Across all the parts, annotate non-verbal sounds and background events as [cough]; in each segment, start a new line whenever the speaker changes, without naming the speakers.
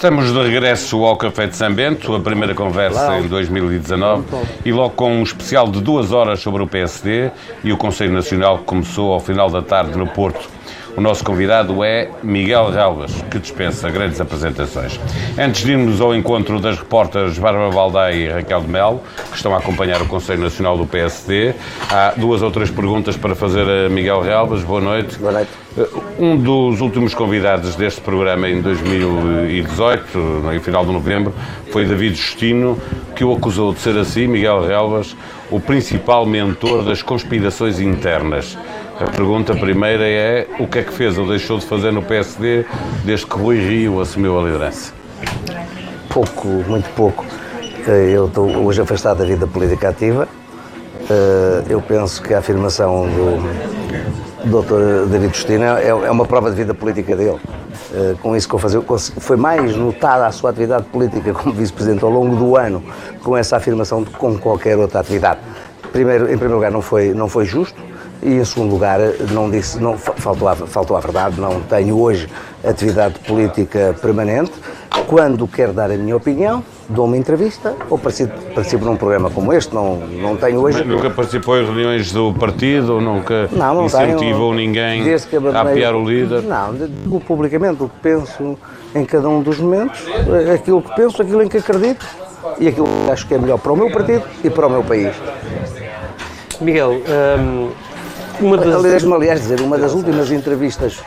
Estamos de regresso ao Café de São Bento, a primeira conversa em 2019 e logo com um especial de duas horas sobre o PSD e o Conselho Nacional que começou ao final da tarde no Porto. O nosso convidado é Miguel Relvas, que dispensa grandes apresentações. Antes de irmos ao encontro das repórteres Bárbara Valdai e Raquel de Melo, que estão a acompanhar o Conselho Nacional do PSD, há duas ou três perguntas para fazer a Miguel Relvas. Boa noite.
Boa noite.
Um dos últimos convidados deste programa em 2018, no final de novembro, foi David Justino, que o acusou de ser assim, Miguel Relvas, o principal mentor das conspirações internas. A pergunta primeira é o que é que fez ou deixou de fazer no PSD desde que Rui Rio assumiu a liderança?
Pouco, muito pouco. Eh, eu estou hoje afastado da vida política ativa. Eh, eu penso que a afirmação do Dr. David Justino é, é uma prova de vida política dele. Eh, com isso que eu fazer, foi mais notada a sua atividade política como vice-presidente ao longo do ano com essa afirmação do que com qualquer outra atividade. Primeiro, em primeiro lugar, não foi, não foi justo e em segundo lugar, não disse, não, faltou, a, faltou a verdade, não tenho hoje atividade política permanente. Quando quero dar a minha opinião, dou uma entrevista ou participo, participo num programa como este, não, não tenho hoje...
Mas nunca participou em reuniões do partido, nunca não, não incentivou tenho, ninguém a apoiar o líder?
Não, digo publicamente o que penso em cada um dos momentos, aquilo que penso, aquilo em que acredito e aquilo que acho que é melhor para o meu partido e para o meu país.
Miguel, hum,
uma das... Aliás, aliás, dizer, uma das últimas entrevistas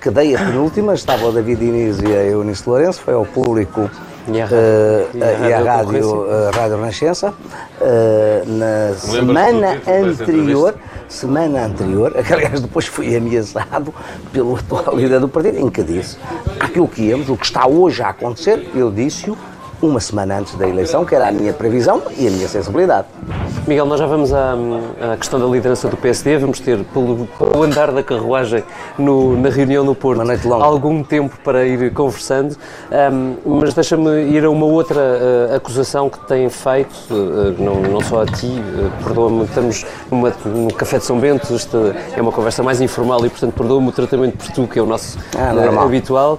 que dei, a penúltima, estava o David Inês e a Eunice Lourenço, foi ao público e a, uh, e a, rádio, uh, rádio Renascença, uh, na semana anterior, semana anterior, que aliás depois fui ameaçado pelo atual líder do partido, em que disse aquilo que íamos, o que está hoje a acontecer, eu disse-o uma semana antes da eleição, que era a minha previsão e a minha sensibilidade.
Miguel, nós já vamos à, à questão da liderança do PSD, vamos ter, pelo, pelo andar da carruagem no, na reunião no Porto, algum tempo para ir conversando, um, mas deixa-me ir a uma outra uh, acusação que têm feito, uh, não, não, só a ti, uh, perdoa-me, estamos numa, no Café de São Bento, esta é uma conversa mais informal e, portanto, perdoa-me o tratamento por tu, que é o nosso ah, habitual.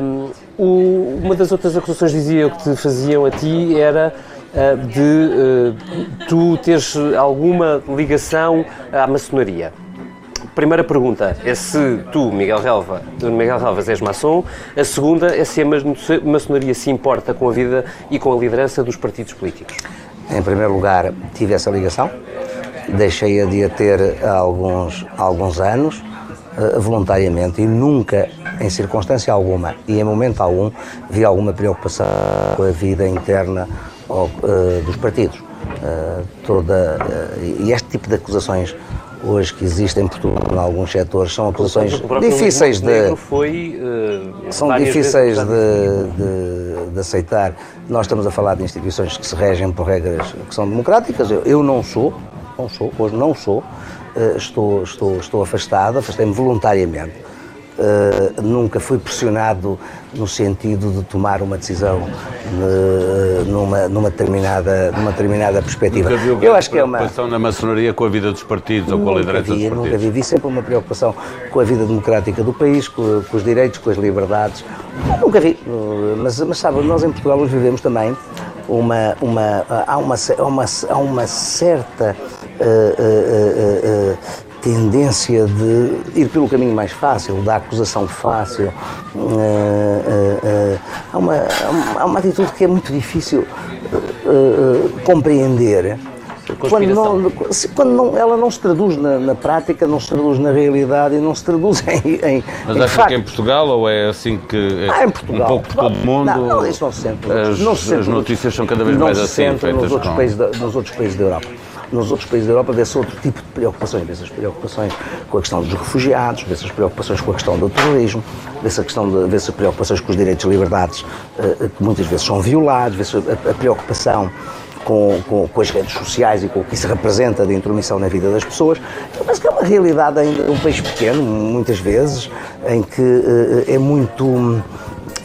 Um, o, uma das outras acusações, dizia que te faziam a ti era uh, de uh, tu teres alguma ligação à maçonaria. Primeira pergunta é se tu, Miguel Relva, Miguel Relvas, és maçom. A segunda é se a maçonaria se importa com a vida e com a liderança dos partidos políticos.
Em primeiro lugar, tive essa ligação. Deixei-a de a ter há alguns, há alguns anos, voluntariamente, e nunca em circunstância alguma e em momento algum vi alguma preocupação com a vida interna uh, dos partidos. Uh, toda, uh, e este tipo de acusações hoje que existem em Portugal em alguns setores são acusações difíceis de
foi,
são difíceis de, de, de, aceitar. Nós estamos a falar de instituições que se regem por regras que são democráticas. Eu, eu não sou, não sou, hoje não sou. Estou, estou, estou afastado, afastei-me voluntariamente Uh, nunca fui pressionado no sentido de tomar uma decisão uh, numa, numa, determinada, numa determinada perspectiva.
Nunca viu
Eu
acho que é uma preocupação na maçonaria com a vida dos partidos ou com a liderança vi, dos partidos?
Nunca vivi sempre uma preocupação com a vida democrática do país, com, com os direitos, com as liberdades. Nunca vi. Mas, mas sabe, nós em Portugal vivemos também uma, uma, há, uma, há, uma, há uma certa uh, uh, tendência de ir pelo caminho mais fácil, da acusação fácil. Uh, uh, uh, há, uma, há uma atitude que é muito difícil compreender. Quando, não, quando não, ela não se traduz na, na, prática, não se traduz na realidade e não se traduz [laughs] em. em
Mas acha que é em Portugal ou é assim que. É
ah, em Portugal.
Um pouco por todo o mundo?
Não, não, isso não se sente.
As,
não se sente,
as notícias são cada vez mais assim.
Nos, outros países da, nos outros países da Europa nos outros países da Europa vê-se outro tipo de preocupações, vê-se as preocupações com a questão dos refugiados, vê-se as preocupações com a questão do terrorismo, vê-se vê as preocupações com os direitos e liberdades uh, que muitas vezes são violados, vê-se a, a, preocupação com, com, com, as redes sociais e com o que isso representa de intromissão na vida das pessoas. Mas que é uma realidade ainda um país pequeno, muitas vezes, em que uh, é muito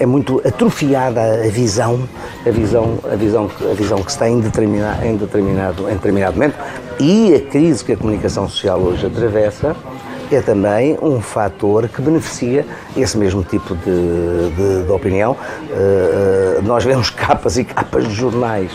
é muito atrofiada a visão, a visão, a visão, a visão que se tem em determinado, em determinado, em determinado momento e a crise que a comunicação social hoje atravessa é também um fator que beneficia esse mesmo tipo de, de, de opinião. Uh, nós vemos [laughs] capas e capas de jornais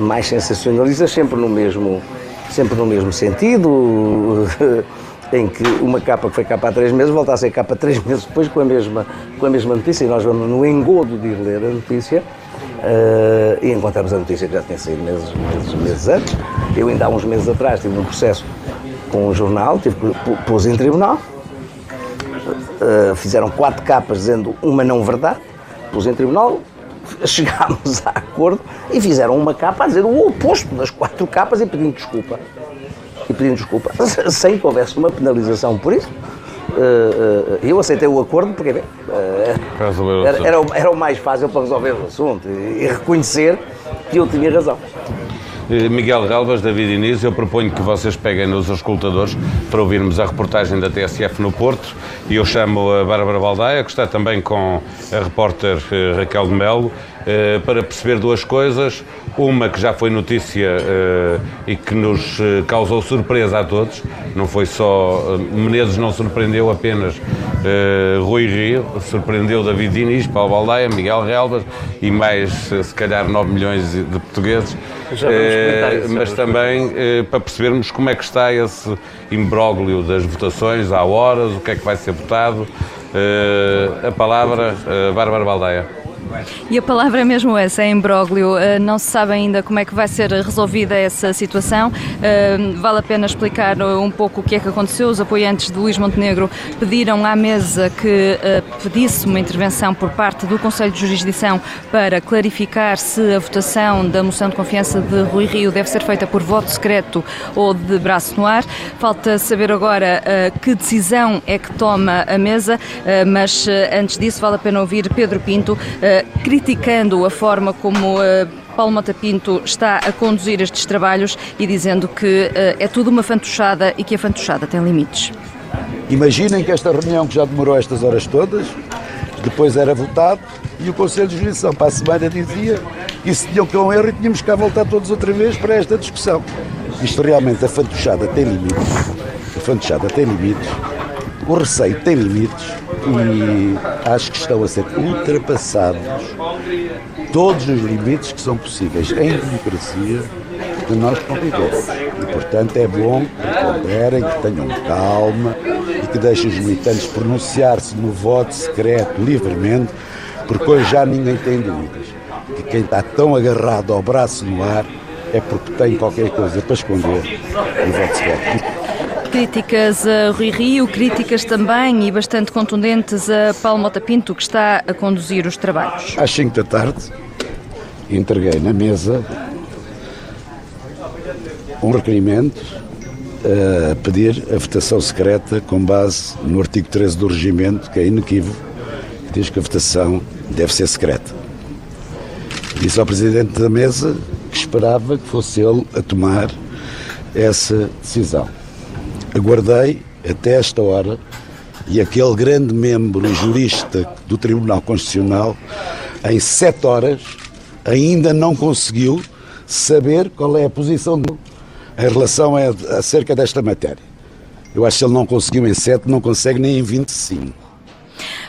mais sensacionalistas sempre no mesmo, sempre no mesmo sentido, [laughs] em que uma capa que foi capa há três meses volta a ser capa três [laughs] meses depois com a mesma, com a mesma notícia e nós vamos no engodo de ir ler a notícia uh, e encontramos a notícia que já tinha saído meses, meses, meses antes. Eu ainda há uns meses atrás tive um processo com um jornal, tive pus em tribunal, uh, fizeram quatro capas dizendo uma não verdade, pus em tribunal, [laughs] chegámos a acordo e fizeram uma capa a dizer o oposto das quatro capas e pedindo desculpa. E pedindo desculpa, [laughs] sem que houvesse uma penalização por isso. Uh, uh, eu aceitei o acordo porque uh, era, era, era, o mais fácil para resolver o assunto e, reconhecer que eu tinha razão.
Eh, Miguel Galvas, David Inês, eu proponho que vocês peguem nos escutadores para ouvirmos a reportagem da TSF no Porto e eu chamo a Bárbara Baldaia, que está também com a repórter eh, Raquel de Melo, eh, para perceber duas coisas. Uma que já foi notícia e que nos causou surpresa a todos, não foi só. Menezes não surpreendeu apenas Rui Rio, surpreendeu David Diniz, Paulo Baldaia, Miguel Galvas e mais, se calhar, 9 milhões de portugueses eh, mas também eh, para percebermos como é que está esse imbróglio das votações, há horas, o que é que vai ser votado. Eh, a palavra, Bárbara Baldeia.
E a palavra é mesmo essa, é imbróglio. Uh, não se sabe ainda como é que vai ser resolvida essa situação. Uh, vale a pena explicar um pouco o que é que aconteceu. Os apoiantes de Luís Montenegro pediram à mesa que pedisse uma intervenção por parte do Conselho de Jurisdição para clarificar se a votação da moção de confiança de Rui Rio deve ser feita por voto secreto ou de braço no ar. Falta saber agora que decisão é que toma a mesa, mas antes disso vale a pena ouvir Pedro Pinto criticando a forma como uh, Paulo Mota Pinto está a conduzir estes trabalhos e dizendo que uh, é tudo uma fantochada e que a fantochada tem limites.
Imaginem que esta reunião que já demorou estas horas todas, depois era votado e o Conselho de Jurisdição para a semana dizia que isso tinha que um erro e tínhamos que voltar todos outra vez para esta discussão. Isto realmente, a fantochada tem limites. A fantochada tem limites. O receio tem limites e acho que estão a ser ultrapassados todos os limites que são possíveis em democracia que nós convivemos. E, portanto, é bom que ponderem, que tenham calma e que deixem os militantes pronunciar-se no voto secreto livremente, porque hoje já ninguém tem dúvidas. Que quem está tão agarrado ao braço no ar é porque tem qualquer coisa para esconder no voto secreto.
Críticas a Rui Rio, críticas também e bastante contundentes a Paulo Mota Pinto, que está a conduzir os trabalhos.
Às 5 da tarde, entreguei na mesa um requerimento a pedir a votação secreta com base no artigo 13 do regimento, que é inequívoco, que diz que a votação deve ser secreta. Disse ao Presidente da mesa que esperava que fosse ele a tomar essa decisão aguardei até esta hora e aquele grande membro jurista do Tribunal Constitucional, em sete horas, ainda não conseguiu saber qual é a posição dele em relação a, acerca desta matéria. Eu acho que ele não conseguiu em sete, não consegue nem em 25.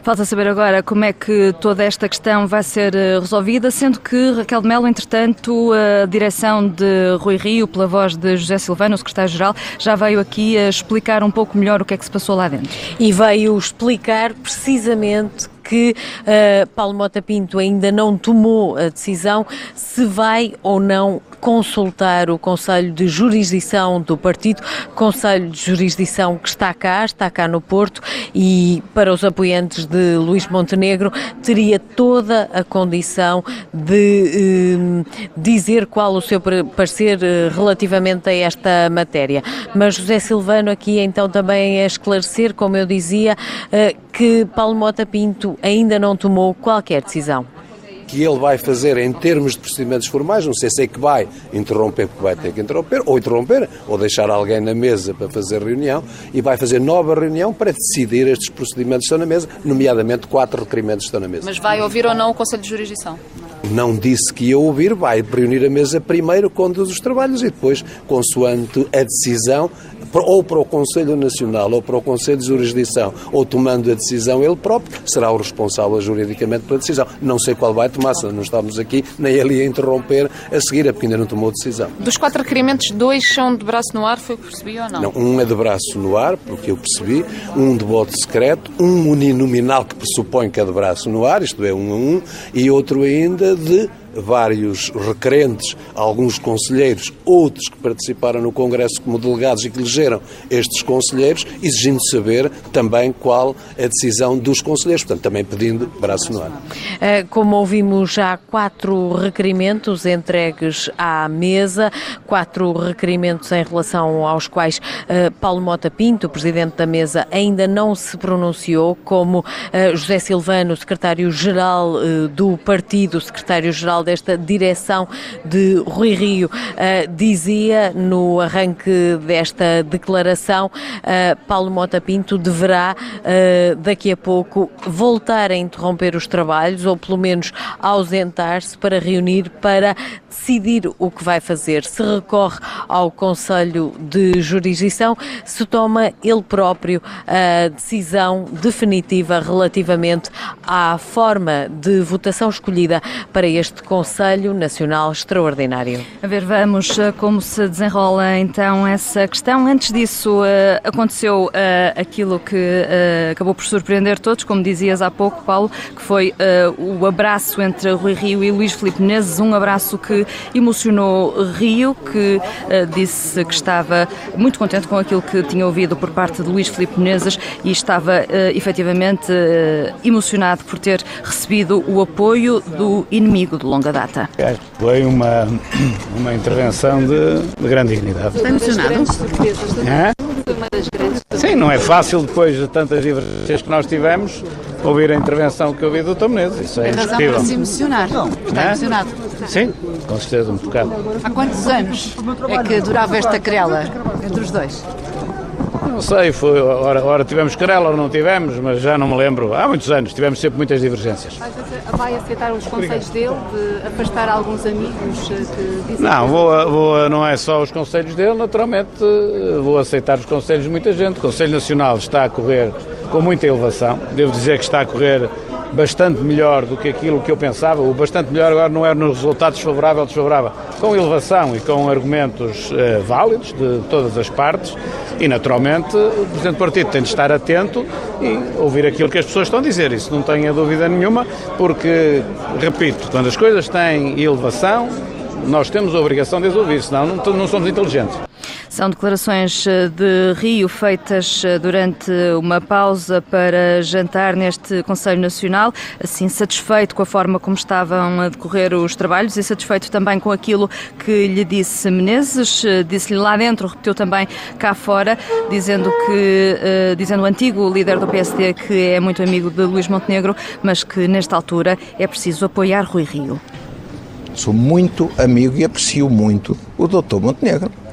Falta saber agora como é que toda esta questão vai ser eh, resolvida, sendo que Raquel de Melo, entretanto, a direção de Rui Rio, pela voz de José Silvano, o secretário-geral, já veio aqui a explicar um pouco melhor o que é que se passou lá dentro.
E veio explicar precisamente que uh, Paulo Mota Pinto ainda não tomou a decisão se vai ou não consultar o Conselho de Jurisdição do partido, Conselho de Jurisdição que está cá, está cá no Porto e para os apoiantes de Luís Montenegro teria toda a condição de eh, dizer qual o seu parecer eh, relativamente a esta matéria. Mas José Silvano aqui então também a esclarecer, como eu dizia, que Paulo Mota Pinto ainda não tomou qualquer decisão
que ele vai fazer em termos de procedimentos formais, não sei se é que vai interromper, porque vai ter que interromper, ou interromper, ou deixar alguém na mesa para fazer reunião, e vai fazer nova reunião para decidir estes procedimentos que estão na mesa, nomeadamente quatro requerimentos que estão na mesa.
Mas vai ouvir ou não o Conselho de Jurisdição?
Não disse que ia ouvir, vai reunir a mesa primeiro, conduz os trabalhos e depois, consoante a decisão, ou para o Conselho Nacional ou para o Conselho de Jurisdição, ou tomando a decisão ele próprio, será o responsável juridicamente pela decisão. Não sei qual vai tomar, se não estamos aqui, nem ele a interromper a seguir, é porque ainda não tomou decisão.
Dos quatro requerimentos, dois são de braço no ar, foi o que percebi ou não?
Não, um é de braço no ar, porque eu percebi, um de voto secreto, um uninominal que pressupõe que é de braço no ar, isto é, um a um, e outro ainda de vários requerentes, alguns conselheiros, outros que participaram no Congresso como delegados e que elegeram estes conselheiros, exigindo saber também qual a decisão dos conselheiros, portanto, também pedindo braço no ar.
Eh, como ouvimos, já quatro requerimentos entregues à mesa, quatro requerimentos em relação aos quais uh, Paulo Mota Pinto, presidente da mesa, ainda não se pronunciou, como uh, José Silvano, secretário-geral do partido, secretário-geral desta direção de Rui Rio, uh, dizia no arranque desta declaração, uh, Paulo Mota Pinto deverá uh, daqui a pouco voltar a interromper os trabalhos ou pelo menos ausentar-se para reunir para decidir o que vai fazer. Se recorre ao Conselho de Jurisdição, se toma ele próprio a decisão definitiva relativamente à forma de votação escolhida para este Conselho Nacional Extraordinário.
A ver, vamos uh, como se desenrola então essa questão. Antes disso, uh, aconteceu uh, aquilo que acabou por surpreender todos, como dizias há pouco, Paulo, que foi o abraço entre Rui Rio e Luís Filipe Menezes, um abraço que emocionou Rio, que disse que estava muito contente com aquilo que tinha ouvido por parte de Luís Filipe Menezes e estava efetivamente emocionado por ter recebido o apoio do inimigo de longa data.
Foi uma, [clears throat] uma intervenção de, de grande dignidade.
Está emocionado?
É? Sim, não é fácil depois de tantas divergências que nós tivemos ouvir a intervenção que eu ouvi do Tom Menezes. Isso é indiscutível.
razão para se emocionar. Está é? emocionado?
Sim, com certeza, um bocado.
Há quantos anos é que durava esta querela entre os dois?
Não sei, foi, ora, ora tivemos querela ou não tivemos, mas já não me lembro. Há muitos anos, tivemos sempre muitas divergências.
Vai aceitar os conselhos dele de afastar alguns amigos eh, que dizem
Não, vou, vou, não é só os conselhos dele, naturalmente eh, vou aceitar os conselhos de muita gente. O Conselho Nacional está a correr com muita elevação. Devo dizer que está a correr bastante melhor do que aquilo que eu pensava. O bastante melhor agora não é nos resultados favorável ou desfavorável, com elevação e com argumentos eh, válidos de todas as partes. E, naturalmente, o Presidente do Partido tem de estar atento e ouvir aquilo que as pessoas estão a dizer. Isso não tenha dúvida nenhuma, porque, repito, quando as coisas têm elevação, nós temos a obrigação de as ouvir, senão não, não somos inteligentes.
São declarações eh, de Rio feitas eh, durante uma pausa para jantar neste Conselho Nacional, assim satisfeito com a forma como estavam a decorrer os trabalhos e satisfeito também com aquilo que lhe disse Menezes, eh, disse-lhe lá dentro, repetiu também cá fora, dizendo que dizendo o antigo líder do PSD que é muito amigo de Luís Montenegro, mas que nesta altura é preciso apoiar Rui Rio.
Sou muito amigo e aprecio muito o Dr. Montenegro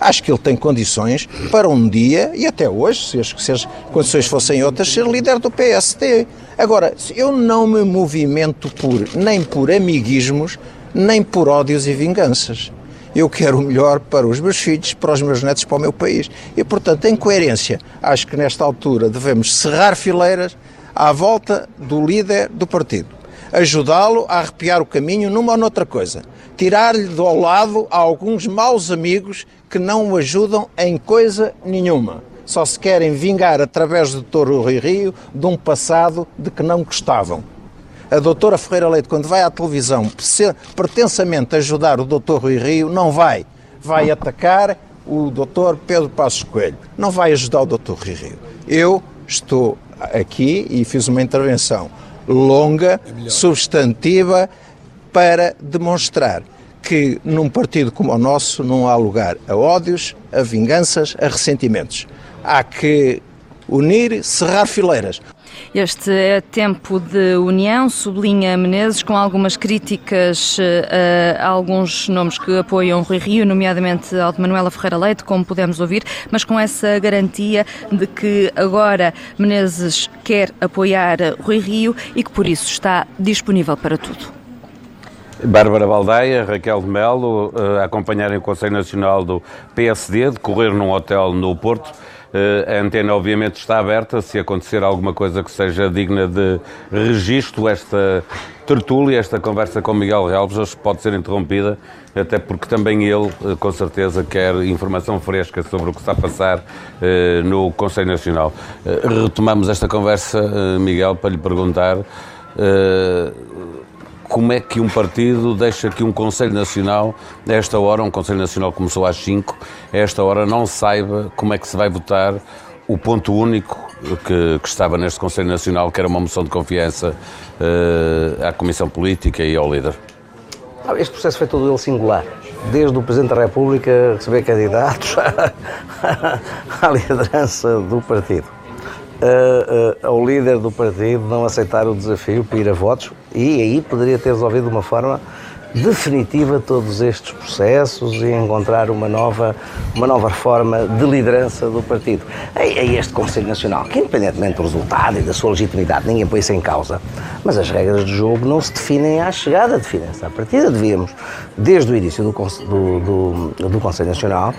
acho que ele tem condições para um dia, e até hoje, se as, se as condições fossem outras, ser líder do PSD. Agora, eu não me movimento por, nem por amiguismos, nem por ódios e vinganças. Eu quero o melhor para os meus filhos, para os meus netos, para o meu país. E, portanto, em coerência, acho que nesta altura devemos cerrar fileiras à volta do líder do partido, ajudá-lo a arrepiar o caminho numa ou noutra coisa tirar-lhe do lado alguns maus amigos que não o ajudam em coisa nenhuma. Só se querem vingar através do Dr. Rui Rio de um passado de que não gostavam. A doutora Ferreira Leite, quando vai à televisão pretensamente ajudar o Dr. Rui Rio, não vai. Vai atacar o Dr. Pedro Passos Coelho. Não vai ajudar o Dr. Rui Rio. Eu estou aqui e fiz uma intervenção longa, é substantiva, para demonstrar que num partido como o nosso não há lugar a ódios, a vinganças, a ressentimentos. Há que unir, cerrar fileiras.
Este é tempo de união, sublinha Menezes, com algumas críticas eh, a alguns nomes que apoiam Rui Rio, nomeadamente ao de Manuela Ferreira Leite, como pudemos ouvir, mas com essa garantia de que agora Menezes quer apoiar Rui Rio e que por isso está disponível para tudo.
Bárbara Baldeia, Raquel de Melo, a acompanharem o Conselho Nacional do PSD, decorrer num hotel no Porto. A antena, obviamente, está aberta. Se acontecer alguma coisa que seja digna de registro, esta tertúlia, esta conversa com Miguel Relves pode ser interrompida, até porque também ele, com certeza, quer informação fresca sobre o que está a passar no Conselho Nacional. Retomamos esta conversa, Miguel, para lhe perguntar como é que um partido deixa que um Conselho Nacional, a esta hora, um Conselho Nacional começou às 5, a esta hora não saiba como é que se vai votar o ponto único que, que estava neste Conselho Nacional, que era uma moção de confiança uh, à Comissão Política e ao líder?
Este processo foi todo ele singular. Desde o Presidente da República receber candidatos [laughs] à liderança do partido uh, ao líder do partido não aceitar o desafio para ir a votos e aí poderia ter resolvido de uma forma definitiva todos estes processos e encontrar uma nova, uma nova forma de liderança do partido. É, é este Conselho Nacional, que independentemente do resultado e da sua legitimidade, ninguém põe isso em causa, mas as regras do jogo não se definem à chegada, definem-se à partida. Devíamos, desde o início do, do, do, do Conselho Nacional,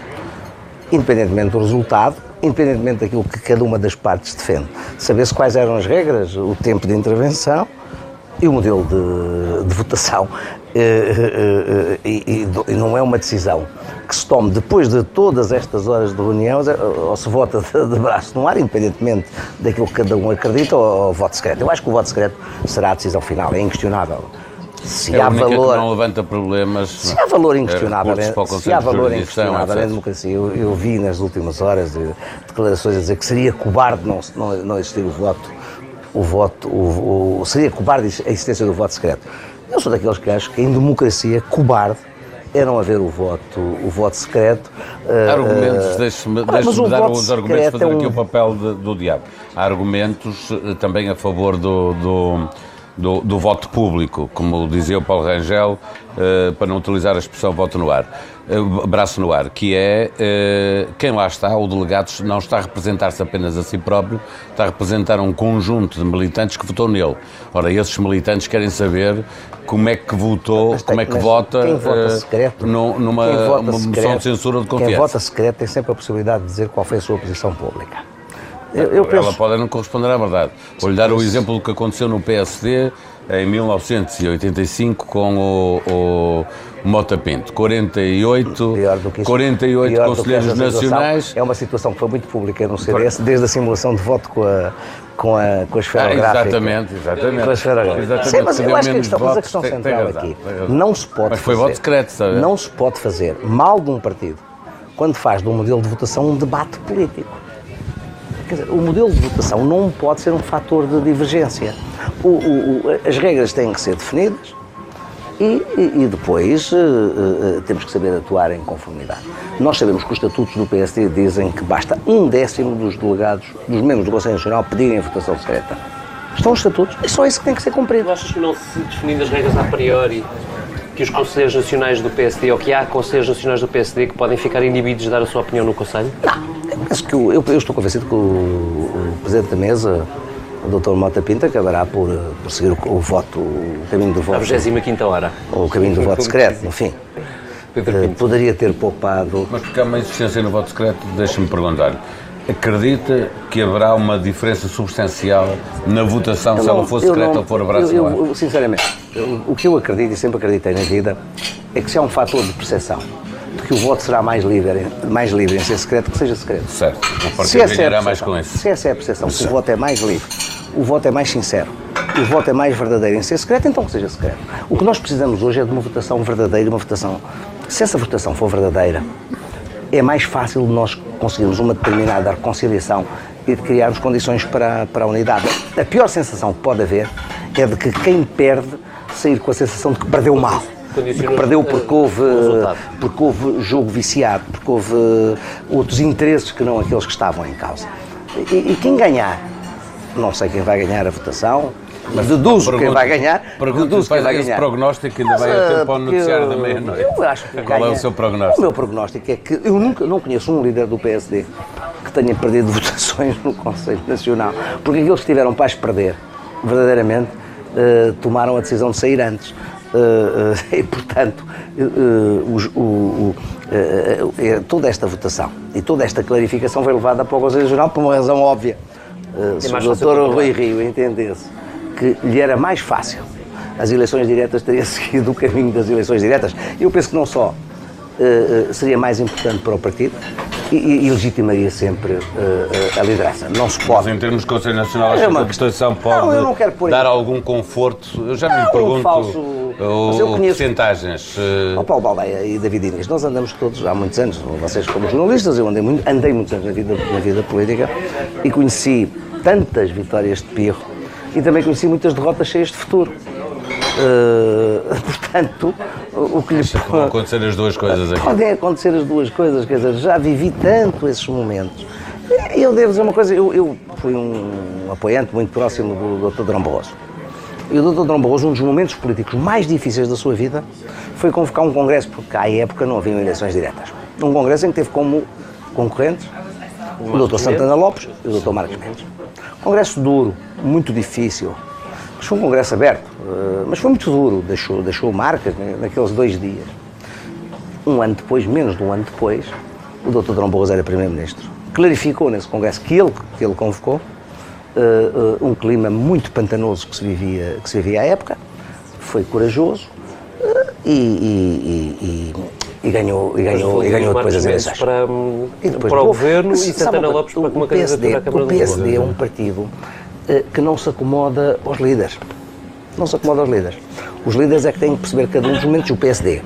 independentemente do resultado, independentemente daquilo que cada uma das partes defende, saber-se quais eram as regras, o tempo de intervenção e o modelo de, de votação. E, e, e, não é uma decisão que se tome depois de todas estas horas de reunião, ou se vota de, de braço no ar, independentemente daquilo que cada um acredita, ou, ou voto secreto. Eu acho que o voto secreto será a decisão final, é inquestionável
se é há valor. não levanta problemas
se há valor inquestionável se há valor inquestionável na democracia. Eu, eu, vi nas últimas horas de, declarações a dizer que seria cobarde não, não, não existir o voto o voto o, o, seria cobarde a existência do voto secreto. Eu sou daqueles que acho que em democracia cobarde é não haver o voto, o voto secreto.
Argumentos, uh, deixe-me deixe dar os argumentos, fazer é um... aqui o papel de, do diabo. Há argumentos uh, também a favor do, do do, do, voto público, como dizia o Paulo Rangel, uh, para não utilizar a expressão voto no ar, uh, braço no ar, que é uh, quem lá está, o delegado, não está a representar-se apenas a si próprio, está a representar um conjunto de militantes que votou nele. Ora, esses militantes querem saber como é que votou, tem, como é que vota,
quem vota secreto,
numa, vota secreto, moção de censura de confiança.
Quem vota secreto tem sempre a possibilidade de dizer qual foi a sua posição pública.
Eu, eu penso... Ela pode não corresponder à verdade. Vou-lhe dar o exemplo do que aconteceu no PSD em 1985 com o, o Mota Pinto. 48, 48 conselheiros nacionais.
É uma situação que foi muito pública no CDS, desde a simulação de voto com a, com a, com a esfera ah,
Exatamente, exatamente. Com a
esfera gráfica. Sim, mas eu acho que a questão, mas a questão central aqui não se pode
Mas foi
fazer,
voto secreto, sabe?
Não se pode fazer mal de um partido quando faz de um modelo de votação um debate político. Dizer, o modelo de votação não pode ser um fator de divergência. O, o, as regras têm que ser definidas e, e, e depois uh, uh, temos que saber atuar em conformidade. Nós sabemos que os estatutos do PSD dizem que basta um décimo dos delegados, dos membros do Conselho Nacional, pedirem a votação secreta. Estão os estatutos e só isso que tem que ser cumprido.
Achas que não se definindo as regras a priori que os Conselheiros Nacionais do PSD, ou que há Conselheiros Nacionais do PSD que podem ficar inibidos de dar a sua opinião no Conselho?
Não, Penso que eu, eu, estou convencido que o, o, Presidente da Mesa, o Dr. Mota Pinto, acabará por, por seguir o, o, voto, o caminho do voto. A
25 hora.
O caminho do voto secreto, enfim. Uh, poderia ter poupado.
Mas porque há uma insistência no voto secreto, deixa-me perguntar. Acredita que haverá uma diferença substancial na votação eu se não, ela for secreta não, ou for abraço
eu, eu, Sinceramente, o que eu acredito e sempre acreditei na vida é que se há um fator de percepção de que o voto será mais livre, mais livre em ser secreto que seja secreto.
Certo. O se essa é mais com isso.
Se essa é a percepção, que o voto é mais livre, o voto é mais sincero, o voto é mais verdadeiro em ser secreto, então que seja secreto. O que nós precisamos hoje é de uma votação verdadeira, uma votação. Se essa votação for verdadeira, é mais fácil de nós conseguirmos uma determinada reconciliação e de criarmos condições para, para a unidade. A pior sensação que pode haver é de que quem perde sair com a sensação de que perdeu mal que perdeu porque houve, porque houve jogo viciado, porque houve outros interesses que não aqueles que estavam em causa. E, e quem ganhar, não sei quem vai ganhar a votação, mas deduzo quem vai ganhar.
Deduzo quem vai ganhar. prognóstico ainda vai a tempo ao noticiário da meia-noite. Eu
acho que
Qual
ganha,
é o seu prognóstico?
O meu prognóstico é que eu nunca não conheço um líder do PSD que tenha perdido [laughs] votações no Conselho Nacional. Porque aqueles que tiveram para as perder, verdadeiramente, uh, tomaram a decisão de sair antes. [laughs] e, portanto, o, toda esta votação e toda esta clarificação foi levada para o Conselho Regional por uma razão óbvia. Se o doutor Rui Rio entendesse que lhe era mais fácil as eleições diretas, teria [laughs] seguido o caminho das eleições diretas. Eu penso que não só seria mais importante para o partido, e, e legitimaria sempre uh, a liderança. Não se pode.
Mas em termos de Conselho Nacional, acho é uma... que a votação pode não, não dar algum conforto. Eu já não, me pergunto falso... o, eu conheço... porcentagens.
Uh... Oh, Paulo Baldeia e David Inês, nós andamos todos há muitos anos, vocês como jornalistas, eu andei, muito, andei muitos anos na vida, na vida política e conheci tantas vitórias de Pirro e também conheci muitas derrotas cheias de futuro. Uh, [laughs] portanto, o que lhe
Podem acontecer as duas coisas aqui.
Podem acontecer as duas coisas, quer dizer, já vivi tanto esses momentos. Eu devo dizer uma coisa, eu, eu fui um apoiante muito próximo do Dr. Drão Barroso. E o Dr. Drão Barroso, um dos momentos políticos mais difíceis da sua vida, foi convocar um congresso, porque à época não haviam eleições diretas. Um congresso em que teve como concorrentes o Dr. Santana Lopes e o Dr. Marcos Mendes. Congresso duro, muito difícil, mas foi um congresso aberto, eh, mas foi muito duro, deixou, deixou marcas naqueles dois dias. Um ano depois, menos de um ano depois, o Dr. Dom Boas era Primeiro-Ministro. Clarificou nesse congresso que ele, que ele convocou uh, uh, um clima muito pantanoso que se, vivia, que se vivia à época, foi corajoso uh, e, e, e, e, ganhou, e ganhou, e ganhou depois as eleições.
Para, e depois, para o governo e Santana Lopes para uma candidatura à Câmara
O PSD é um partido eh, que não se acomoda aos líderes. Não se acomoda aos líderes. Os líderes é que têm que perceber cada um dos momentos. O PSD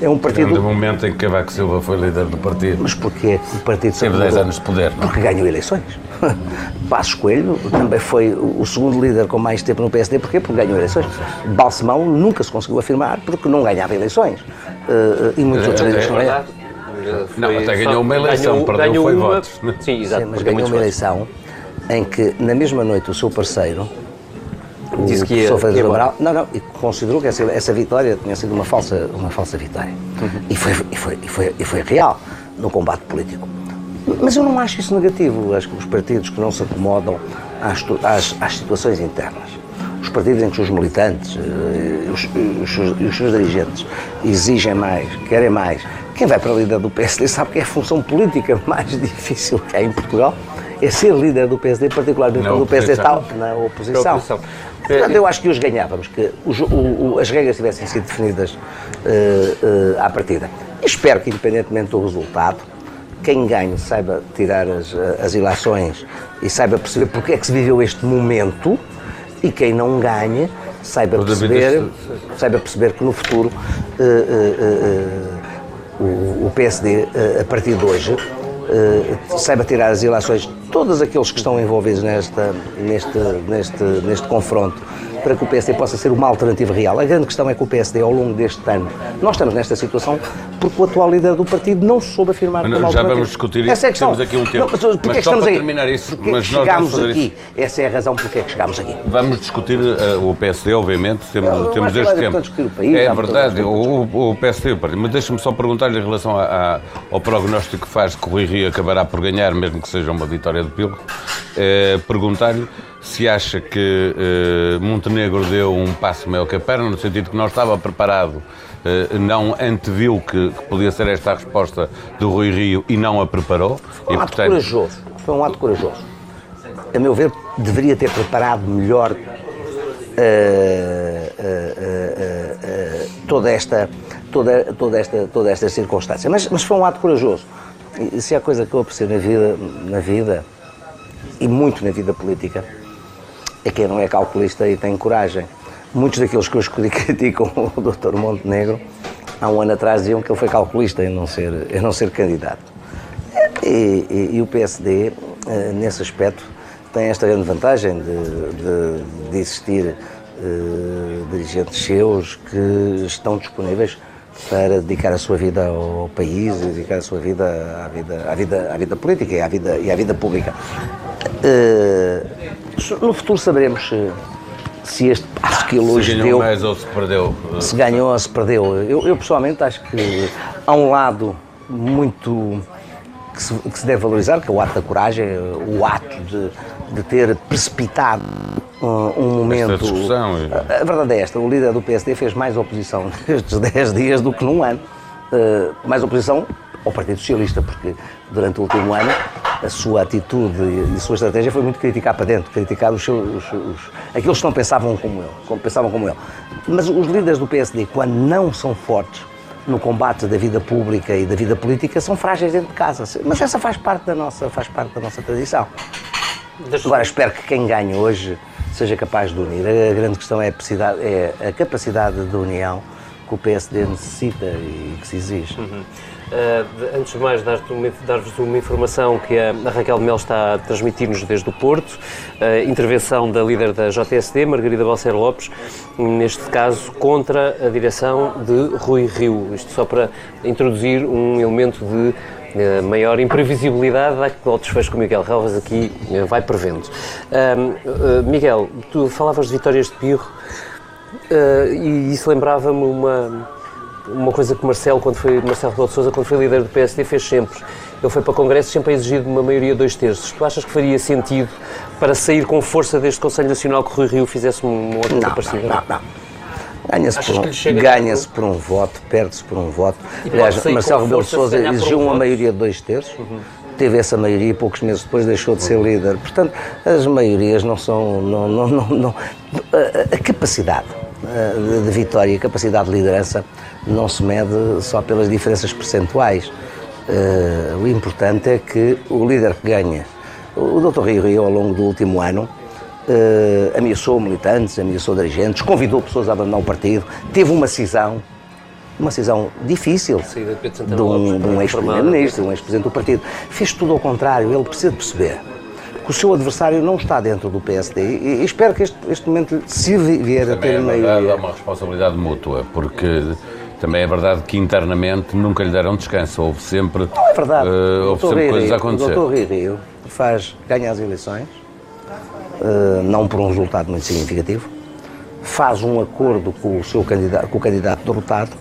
é um partido.
No momento em que Cavaco Silva foi líder do partido.
Mas porquê o partido
Teve 10 anos de poder, não?
É? Porque ganhou eleições. [laughs] Passos Coelho também foi o segundo líder com mais tempo no PSD. Porquê? Porque ganhou eleições. Balsemão nunca se conseguiu afirmar porque não ganhava eleições. Uh, e muitos outros líderes não ganharam.
Não, até ganhou uma eleição, ganhou, perdeu
ganhou
foi
uma...
votos.
Sim, exato. Sim,
mas ganhou uma eleição em que na mesma noite o seu parceiro, o Disse que ia, Freitas Amaral, não, não, e considerou que essa, essa vitória tinha sido uma falsa, uma falsa vitória. Uhum. E, foi, e, foi, e, foi, e foi real no combate político. Mas eu não acho isso negativo. Acho que os partidos que não se acomodam às, às, às situações internas, os partidos em que os militantes uh, os, os, os, os, seus dirigentes exigem mais, querem mais. Quem vai para a líder do PSD sabe que é a função política [laughs] mais difícil que há em Portugal é ser líder do PSD, particularmente quando o PSD está na oposição. oposição. Portanto, eu acho que os ganhávamos, que os, o, o, as regras tivessem sido definidas uh, uh, à partida. Espero que, independentemente do resultado, quem ganhe saiba tirar as, as eleições e saiba perceber porque é que se viveu este momento e quem não ganhe saiba perceber, saiba perceber que no futuro uh, o, o, PSD, a partir de hoje, saiba tirar as eleições todos aqueles que estão envolvidos nesta, neste, neste, neste confronto para que o PSD possa ser uma alternativa real. A grande questão é que o PSD, ao longo deste ano, nós estamos nesta situação porque o atual líder do partido não soube afirmar
como Já alternativa. vamos discutir isso, Essa é temos aqui um tempo. Não, mas, mas é estamos aqui? terminar isso,
porque mas nós chegámos aqui. Isso. Essa é a razão porque é que chegámos aqui.
Vamos discutir uh, o PSD, obviamente, temos, não, temos este tempo.
O país,
é verdade, o, o PSD o partido. Mas deixa-me só perguntar-lhe em relação a, a, ao prognóstico que faz que o Rui Rio acabará por ganhar, mesmo que seja uma vitória do Pilo. Uh, perguntar-lhe se acha que uh, Montenegro deu um passo maior que a perna, no sentido que não estava preparado, uh, não anteviu que, que, podia ser esta a resposta do Rui Rio e não a preparou.
Foi um
e,
ato portanto... corajoso. Foi um ato corajoso. A meu ver, deveria ter preparado melhor uh, toda esta toda, toda esta toda esta circunstância. Mas, mas foi um ato corajoso. E se há coisa que eu aprecio na vida, na vida e muito na vida política, é quem não é calculista e tem coragem. Muitos daqueles que hoje criticam [laughs] o Dr. Montenegro, há um ano atrás diziam que ele foi calculista em não ser, em não ser candidato. E, e, e o PSD, eh, nesse aspecto, tem esta grande vantagem de, de, de existir uh, dirigentes seus que estão disponíveis para dedicar a sua vida ao país dedicar a sua vida à vida, à vida, à vida política e à vida, e à vida pública. Uh, no futuro saberemos se, se este passo que ele hoje
se
ganhou
deu, mais ou se perdeu.
Se ganhou ou se perdeu. Eu, eu pessoalmente acho que há um lado muito que se, que se, deve valorizar, que é o ato da coragem, o ato de, de ter precipitado um, um momento.
discussão.
A, a verdade é esta: o líder do PSD fez mais oposição [laughs] nestes 10 dias do que num ano. Uh, mais oposição ao Partido Socialista, porque durante o último ano a sua atitude e a sua estratégia foi muito criticar para dentro, criticar os seus, os, os, aqueles que não pensavam como ele, como pensavam como ele. Mas os líderes do PSD, quando não são fortes no combate da vida pública e da vida política, são frágeis dentro de casa. Mas essa faz parte da nossa, faz parte da nossa tradição. Agora espero que quem ganhe hoje seja capaz de unir. A grande questão é a, é a capacidade de união que o PSD necessita e que se exige. Uhum.
Uh, antes de mais, dar-vos uma, informação que a, Raquel Mel está a transmitir-nos desde o Porto. Uh, intervenção da líder da JSD, Margarida Balcer Lopes, neste caso contra a direção de Rui Rio. Isto só para introduzir um elemento de uh, maior imprevisibilidade ao desfecho que o Miguel Relvas aqui vai prevendo. Miguel, tu falavas de vitórias de Pirro e isso lembrava-me uma uma coisa que Marcelo, quando foi, Marcelo Rebelo de Sousa, quando foi líder do PSD, fez sempre. Ele foi para Congresso sempre a exigir uma maioria de dois terços. Tu achas que faria sentido para sair com força deste Conselho Nacional que o Rui Rio fizesse uma outra
não,
parecida?
Não, não, não. Ganha-se por, um, ganha por um voto, perde-se por um voto. Aliás, Marcelo Rebelo de Sousa exigiu um uma maioria de dois terços. Uhum. Teve essa maioria e poucos meses depois deixou de ser líder. Portanto, as maiorias não são. Não, não, não, não a, capacidade eh, de vitória e a capacidade de liderança não se mede só pelas diferenças percentuais. Uh, o importante é que o líder que ganha, o Dr. Rio Rio, ao longo do último ano, uh, ameaçou militantes, ameaçou dirigentes, convidou pessoas a abandonar o partido, teve uma cisão, uma cisão difícil de um, de um ex-primeiro-ministro, de um ex-presidente do partido. Fez tudo ao contrário, ele precisa perceber que o seu adversário não está dentro do PSD e, e espero que este, este momento, se vier a ter
é maioria... É uma responsabilidade mútua, porque também é verdade que internamente nunca lhe deram descanso, houve sempre,
não é verdade. Uh,
houve sempre coisas a acontecer.
O doutor Rio faz, ganha as eleições, uh, não por um resultado muito significativo, faz um acordo com o seu candidato, com o candidato derrotado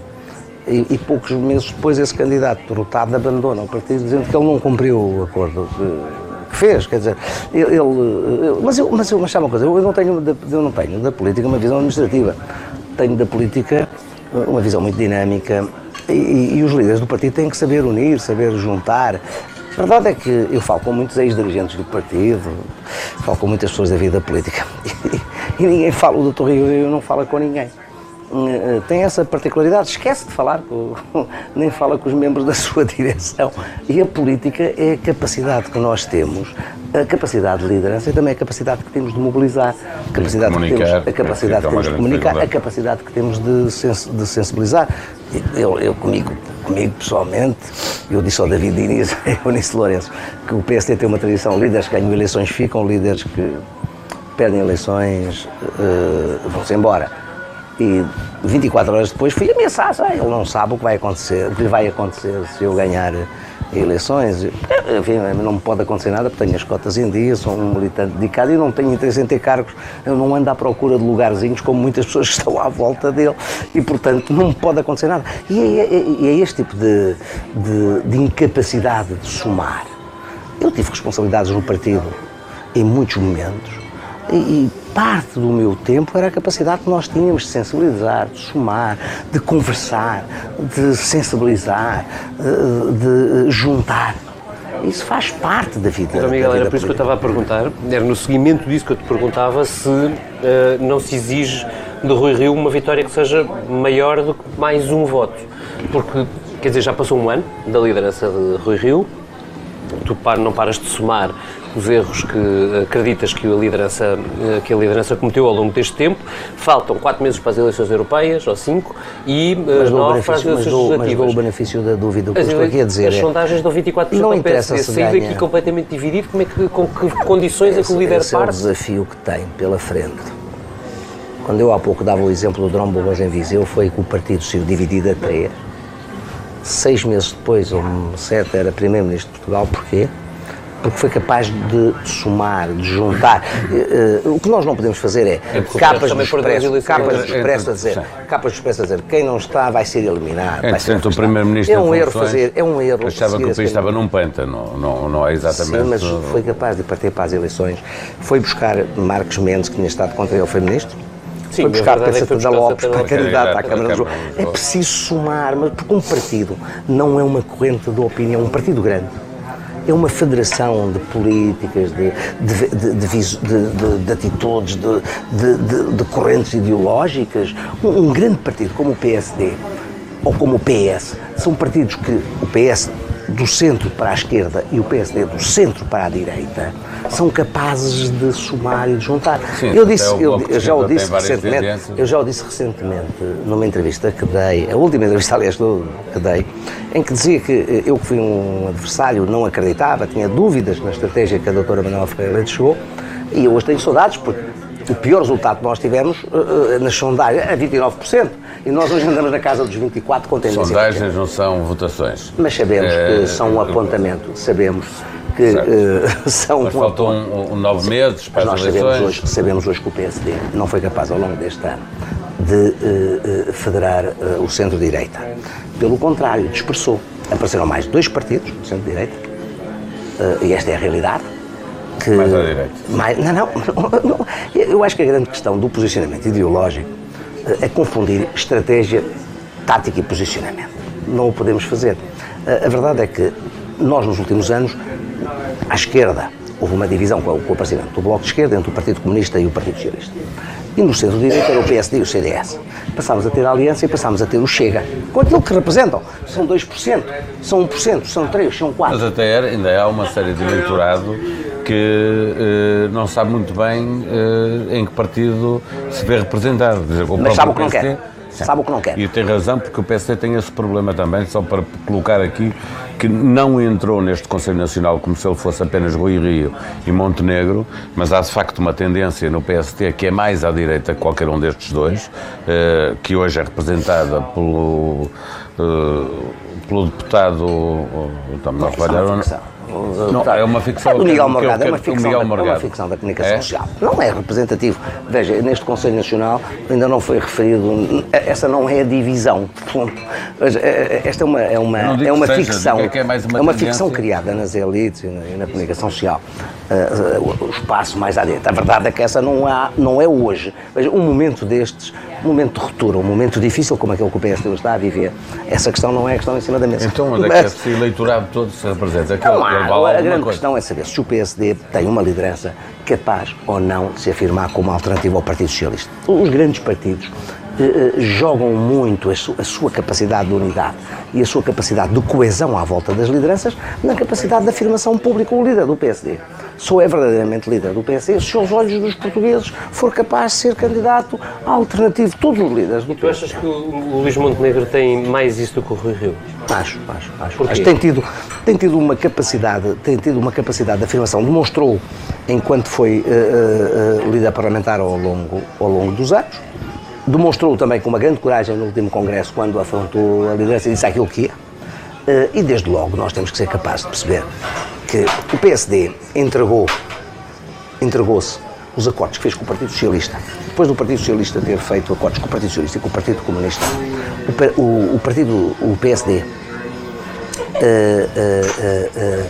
e, e, poucos meses depois esse candidato derrotado abandona o partido dizendo que ele não cumpriu o acordo que fez, quer dizer, ele, ele mas eu, mas eu, mas sabe uma coisa, eu não tenho, eu não tenho da política uma visão administrativa, tenho da política uma visão muito dinâmica e, e, os líderes do partido têm que saber unir, saber juntar. A verdade é que eu falo com muitos ex-dirigentes do partido, falo com muitas pessoas da vida política [laughs] e, e ninguém fala, o doutor Rio não fala com ninguém. Eh, tem essa particularidade, esquece de falar, com, [laughs] nem fala com os membros da sua [laughs] direção. E a política é a capacidade que nós temos, a capacidade de liderança e também a capacidade que temos de mobilizar, a capacidade que temos, a capacidade que temos de comunicar, a capacidade que temos de, sens, de sensibilizar. Eu, eu comigo, comigo pessoalmente, eu disse ao David Diniz e [laughs] ao Nisso Lourenço que o PSD tem uma tradição, líderes que ganham eleições ficam, líderes que perdem eleições uh, vão-se embora e 24 horas depois fui ameaçado. Ah, ele não sabe o que vai acontecer, o que vai acontecer se eu ganhar eleições. Enfim, não me pode acontecer nada porque tenho as cotas em dia, sou um militante dedicado e não tenho interesse em ter cargos. Eu não ando à procura de lugarzinhos como muitas [laughs] pessoas que estão à volta dele e, portanto, não me pode acontecer nada. E é, é, é este tipo de, de, de incapacidade de somar. Eu tive responsabilidades no partido em muitos momentos e, e parte do meu tempo era a capacidade que nós tínhamos de sensibilizar, de somar, de conversar, de sensibilizar, de, de juntar. Isso faz parte da vida.
Então, Miguel, era por isso que eu estava a perguntar, era no seguimento disso que eu te perguntava se uh, não se exige de Rui Rio uma vitória que seja maior do que mais um voto. Porque, quer dizer, já passou um ano da liderança de Rui Rio, tu não paras de somar os erros que acreditas que a liderança, que a liderança cometeu ao longo deste tempo. Faltam quatro meses para as eleições europeias, ou cinco, e
mas nove para as eleições mas legislativas. Mas dou o benefício da dúvida. O que estou aqui a dizer
As é, sondagens dão 24%
não
ao PSD. Sair daqui completamente dividido, como é que, com que condições esse, é que o líder
esse
parte?
é o desafio que tem pela frente. Quando eu há pouco dava o exemplo do Drão Boas em Viseu, foi que o partido saiu dividido a três. Seis meses depois, ou sete, era primeiro-ministro de Portugal. Porquê? Porque foi capaz de somar, de juntar. Uh, o que nós não podemos fazer é, é capas do expresso, capas do expresso a dizer, capas do expresso a dizer, quem não está vai ser eliminado.
É,
ser
o primeiro-ministro
é um erro fazer, é um erro.
Achava que o país estava num pântano, não, não é exatamente.
Sim, mas foi capaz de partir para as eleições, foi buscar Marcos Mendes, que tinha estado contra ele, foi ministro, Sim, foi buscar a Peça da Lopes para candidato à Câmara de Lisboa. É preciso somar, mas porque um partido não é uma corrente de opinião, um partido grande é uma federação de políticas, de, de, de, de atitudes, de, correntes ideológicas. Um, um grande partido como o PSD ou como o PS são partidos que o PS do centro para a esquerda e o PSD do centro para a direita são capazes de somar e de juntar.
Sim,
eu disse, eu, eu, já o disse recentemente, eu já o disse recentemente numa entrevista que dei, a última entrevista aliás que dei, em que dizia que eh, eu que fui um adversário não acreditava, tinha dúvidas na estratégia que a doutora Manuela Ferreira chegou e eu hoje tenho saudades porque o pior resultado que nós tivemos uh, nas sondagens é 29%. E nós hoje andamos na casa dos 24 com tendência.
Sondagens não são votações.
Mas sabemos é... que são um apontamento. Sabemos que uh, [laughs] são.
Mas faltam um, um, nove meses para as eleições.
Sabemos hoje, sabemos hoje que o PSD não foi capaz ao longo deste ano de uh, uh, federar o centro-direita. Pelo contrário, dispersou. Apareceram mais dois partidos no centro-direita, e esta é a realidade.
Que, mais à direita. Mais,
não, não, não, eu acho que a grande questão do posicionamento ideológico é confundir estratégia, tática e posicionamento. Não o podemos fazer. A verdade é que nós, nos últimos anos, à esquerda, houve uma divisão com o aparecimento do Bloco de Esquerda entre o Partido Comunista e o Partido Socialista. E no centro-direita era o PSD e o CDS. Passámos a ter a Aliança e passámos a ter o Chega. Com aquilo que representam. São 2%, são 1%, são 3%, são 4%.
Mas até ainda há uma série de eleitorado que eh, não sabe muito bem eh, em que partido se vê representado.
Dizer, Mas sabe o que não quer. Sabe o que não quer.
E tem razão, porque o PSD tem esse problema também, só para colocar aqui, que não entrou neste Conselho Nacional como se ele fosse apenas Rui Rio e Montenegro, mas há de facto uma tendência no PSD que é mais à direita que qualquer um destes dois, eh, que hoje é representada pelo, pelo deputado. Estamos a
trabalhar.
Não, é uma ficção.
O Miguel Morgado é uma ficção, da, é uma ficção da comunicação é? social. Não é representativo. Veja, neste Conselho Nacional ainda não foi referido, essa não é a divisão. [laughs] Veja, é, é, esta é uma, é uma, é uma seja, ficção.
É, é,
uma,
uma
ficção criada nas elites e na, e na comunicação social. Uh, o espaço mais direita. A verdade é que essa não, há, não é hoje. Veja, um momento destes, um momento de ruptura, um momento difícil como aquele que o PSD está a viver, essa questão não é a questão em cima da mesa.
Então, onde é que esse eleitorado todo se representa?
Não há, a grande coisa. questão é saber se o PSD tem uma liderança capaz ou não de se afirmar como alternativa ao Partido Socialista. Os grandes partidos eh, eh, jogam muito a, sua capacidade de unidade e a sua capacidade de coesão à volta das lideranças na capacidade de afirmação pública. O líder do PSD só é verdadeiramente líder do PSD se aos olhos dos portugueses for capaz de ser candidato alternativo. Todos os líderes do PSD.
Tu achas que o Luís Montenegro tem mais isso do que o Rui Rio?
Acho, acho, acho. Porquê? tem tido, tem tido uma capacidade, tem tido uma capacidade de afirmação. Demonstrou enquanto foi uh, uh, líder parlamentar ao longo, ao longo dos anos. Demonstrou também com uma grande coragem no último congresso quando afrontou a liderança e disse aquilo que ia. Uh, e desde logo nós temos que ser capazes de perceber que o PSD entregou, entregou-se os acordos que fez com o Partido Socialista. Depois do Partido Socialista ter feito acordos com o Partido Socialista e com o Partido Comunista, o, o, o partido, o PSD, uh, uh,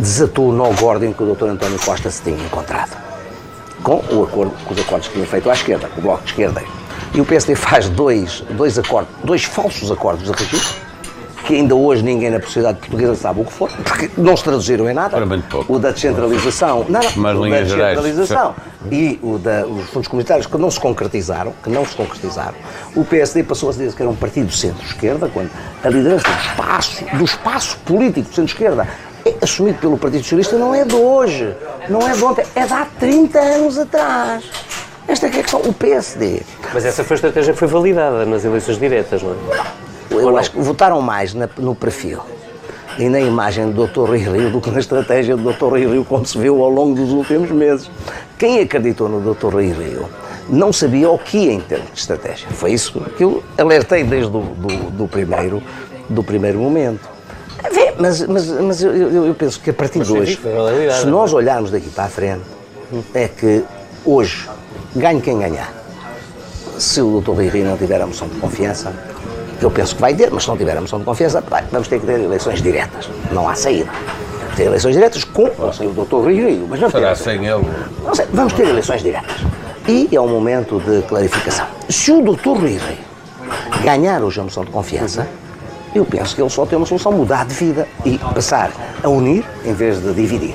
desatou o nó Gordon que o Dr. António Costa se tinha encontrado. Com o acordo, com os acordos que tinha feito à esquerda, com o Bloco de Esquerda. E o PSD faz dois, dois acordos, dois falsos acordos de registro, que ainda hoje ninguém na sociedade portuguesa sabe o que foi, porque não se traduziram em nada. O da descentralização, não, não, o da descentralização e o da, os fundos comunitários que não se concretizaram, que não se concretizaram. O PSD passou a dizer que era um partido centro-esquerda, quando a liderança do espaço, do espaço político centro-esquerda é assumido pelo Partido Socialista não é de hoje, não é de ontem, é de há 30 anos atrás. Esta é, é a questão. O PSD.
Mas essa foi a estratégia que foi validada nas eleições diretas, não é?
Eu acho que votaram mais na, no perfil e na imagem do Dr. Rui Rio do que na estratégia do Dr. Rui Rio, como se viu ao longo dos últimos meses. Quem acreditou no Dr. Rui Rio não sabia o que em termos de estratégia. Foi isso que eu alertei desde o do, do primeiro, do primeiro momento. Mas, mas, mas eu, eu, eu penso que a partir de hoje, se nós olharmos daqui para a frente, é que hoje, ganhe quem ganhar. Se o Dr. Rui Rio não tiver a moção de confiança, eu penso que vai ter, mas se não tiver a moção de confiança, vamos ter que ter eleições diretas. Não há saída. Ter eleições diretas com ou sem o. Rui Rio. Mas
não Será sem ele?
Não sei, vamos ter eleições diretas. E é um momento de clarificação. Se o. Rui Rio ganhar hoje a moção de confiança, eu penso que ele só tem uma solução, mudar de vida e passar a unir em vez de dividir.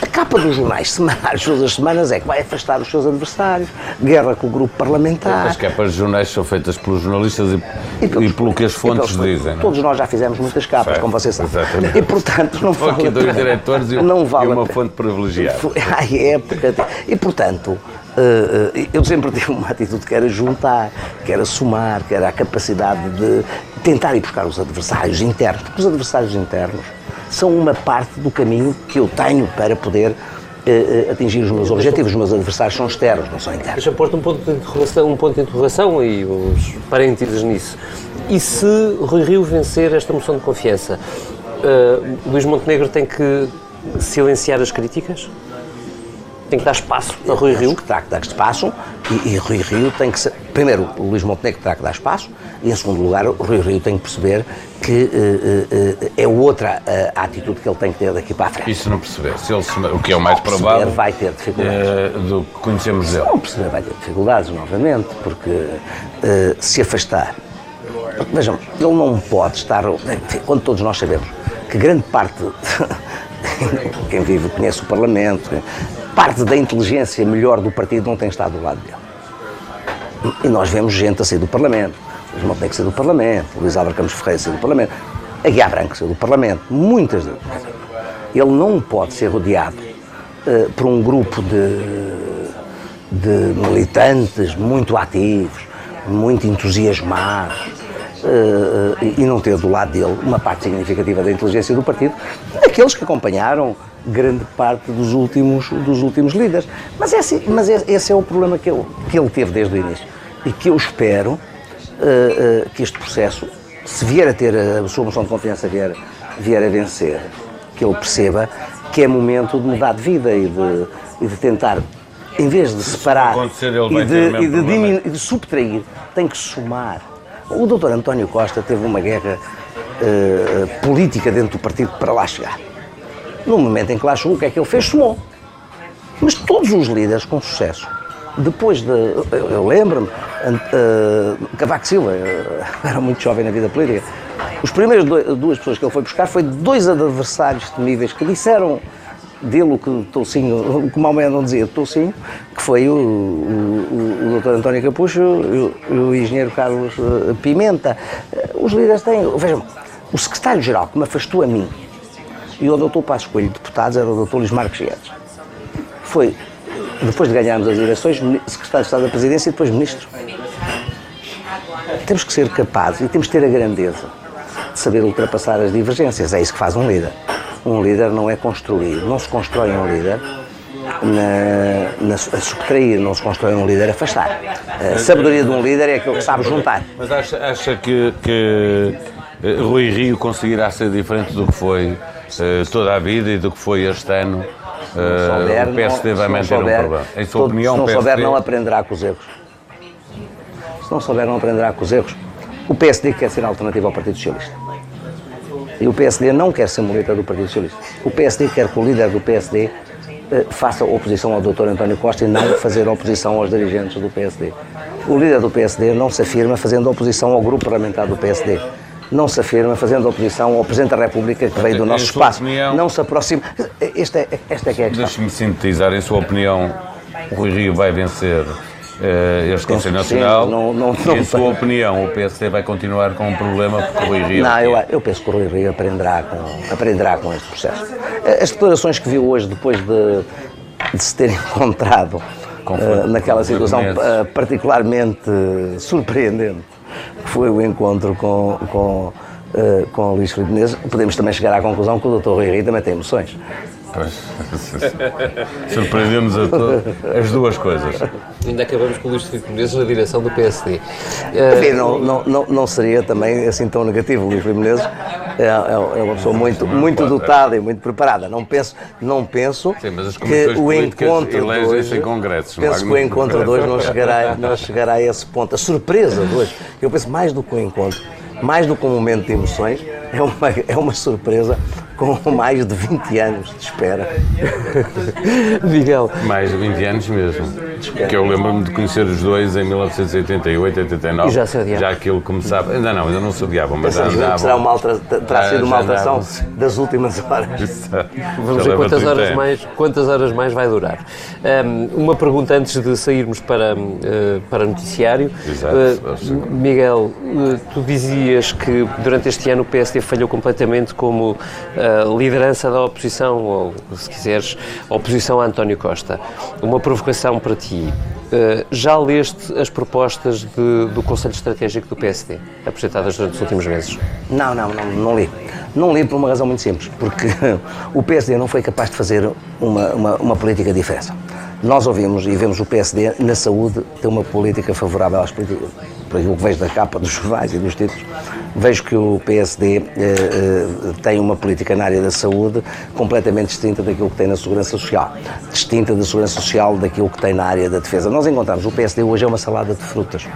A capa dos jornais semanais todas as semanas é que vai afastar os seus adversários, guerra com o grupo parlamentar.
As capas dos jornais são feitas pelos jornalistas e, e, e pelo que as fontes dizem.
Todos nós já fizemos muitas capas, certo, como vocês sabem.
Exatamente.
E portanto não vale
aqui dois diretores e, não vale e uma fonte privilegiada.
À época. E portanto, eh, eh, eu sempre tive uma atitude que era juntar, que era somar, que era a capacidade de tentar ir buscar os adversários internos, porque os adversários internos são uma parte do caminho que eu tenho para poder Uh, atingir os meus objetivos. Os meus adversários são externos, não são internos.
Deixa pôr-te um ponto de interrogação, um ponto de interrogação e os parênteses nisso. E se Rui Rio vencer esta moção de confiança, uh, Luís Montenegro tem que silenciar as críticas? tem que dar espaço a Rui Rio.
que terá que dar espaço e, e, Rui Rio tem que ser. Primeiro, o Luís Montenegro terá que dar espaço e, em segundo lugar, o Rui Rio tem que perceber que uh, uh, é outra uh, a atitude que ele tem que ter daqui para a frente.
Se não perceber? Se ele se, o que é o mais provável.
vai ter dificuldades.
do que conhecemos dele.
Se não perceber, vai ter dificuldades novamente, porque se afastar. Vejam, ele não pode estar. Quando todos nós sabemos que grande parte. [laughs] quem vive conhece o Parlamento, parte da inteligência melhor do partido não tem estado do lado dele. E nós vemos gente a sair do Parlamento. Luís Montenegro sair do Parlamento, Luís Álvaro Campos Ferreira sair do Parlamento, a Guiá Branco sair do Parlamento, muitas delas. Ele não pode ser rodeado uh, por um grupo de, de militantes muito ativos, muito entusiasmados, uh, e não ter do lado dele uma parte significativa da inteligência do partido, daqueles que acompanharam grande parte dos últimos, dos últimos líderes. Mas, esse, mas esse é o problema que ele, que ele teve desde o início. E que eu espero uh, uh, que este processo, se vier a ter a sua moção de confiança, vier, vier a vencer, que ele perceba que é momento de mudar de vida e de, e de tentar, em vez de separar e de, e de, diminu, de subtrair, tem que somar. O doutor António Costa teve uma guerra uh, política dentro do partido para lá chegar no momento em que lá chegou, o que é que ele fez? Somou. Mas todos os líderes com sucesso, depois de. Eu, eu lembro-me, uh, Cavaco Silva, [laughs] era muito jovem na vida política, os primeiros dois, duas pessoas que ele foi buscar foi dois adversários temíveis que disseram dele o que Toucinho, o que Maomé não dizia de Toucinho, que foi o, o, o, Dr. António Capucho e o, o engenheiro Carlos eh, Pimenta. Os líderes têm. Vejam, o secretário-geral que me afastou a mim e o doutor Passos Coelho, deputado, era o doutor Luís Marques Guedes. Foi, depois de ganharmos as eleições, secretário de Estado da Presidência e depois ministro. Temos que ser capazes e temos que ter a grandeza de saber ultrapassar as divergências. É isso que faz um líder. Um líder não é construir, não se constrói um líder na, na, a subtrair, não se constrói um líder a afastar. A sabedoria de um líder é aquilo que sabe juntar.
Mas acha, acha que, que eh, Rui Rio conseguirá ser diferente do que foi uh, toda a vida e do que foi este ano, souber, o PSD não, vai manter souber, um problema. Em sua todo, opinião,
se não
PSD...
souber, não aprenderá com os erros. Se não souber, não aprenderá com os erros. O PSD quer ser alternativa ao Partido Socialista. E o PSD não quer ser muleta do Partido Socialista. O PSD quer que o líder do PSD uh, faça oposição ao Dr. António Costa e não fazer oposição aos dirigentes do PSD. O líder do PSD não se afirma fazendo oposição ao grupo parlamentar do PSD não se afirma, fazendo oposição ao Presidente da República que veio do nosso espaço. Opinião, não se aproxima. Esta é, esta é que é a questão.
Deixe-me sintetizar, em sua opinião, o Rui Rio vai vencer uh, este Conselho Nacional. Não, não, não, em sua opinião, o PSD vai continuar com um problema porque o Rui Rio.
Não, eu, eu penso que o Rui Rio aprenderá com, aprenderá com este processo. As declarações que viu hoje, depois de, de se ter [laughs] encontrado uh, naquela situação uh, particularmente surpreendente foi o encontro com, com, uh, com o Luís Filipe Menezes, podemos também chegar à conclusão que o Dr. Rui Rio também tem emoções. [laughs]
Surpreendemos as duas coisas.
Ainda acabamos com o Luís Filipe Menezes na direção do PSD.
Enfim, não, não, não, não seria também assim tão negativo. O Luís Filipe Menezes é, é, é uma pessoa muito, muito dotada e muito preparada. Não penso, não penso
Sim,
que o encontro de hoje,
congressos,
penso que o encontro de hoje não chegará, não chegará a esse ponto. A surpresa de hoje, eu penso mais do que o encontro, mais do que um momento de emoções, é uma, é uma surpresa com [laughs] mais de 20 anos de espera. [laughs]
Miguel.
Mais de 20 anos mesmo. Que eu lembro-me de conhecer os dois em 1988, 89.
E já se odiava.
Já aquilo começava. Ainda não, ainda não se odiavam, mas já andavam.
Será uma alter... Terá sido uma alteração das últimas horas.
Vamos ver quantas horas, mais, quantas horas mais vai durar. Um, uma pergunta antes de sairmos para, uh, para noticiário.
Exato.
Uh, Miguel, uh, tu dizias que durante este ano o PSD falhou completamente como liderança da oposição, ou se quiseres, oposição a António Costa. Uma provocação para ti. Uh, já leste as propostas de, do Conselho Estratégico do PSD, apresentadas durante os últimos meses?
Não, não, não, não li. Não li por uma razão muito simples, porque [laughs] o PSD não foi capaz de fazer uma, uma, uma política de diferença. Nós ouvimos e vemos o PSD na saúde ter uma política favorável às políticas, por aquilo que vejo da capa dos jornais e dos títulos, vejo que o PSD eh, eh, tem uma política na área da saúde completamente distinta daquilo que tem na segurança social, distinta da segurança social daquilo que tem na área da defesa. Nós encontramos o PSD hoje é uma salada de frutas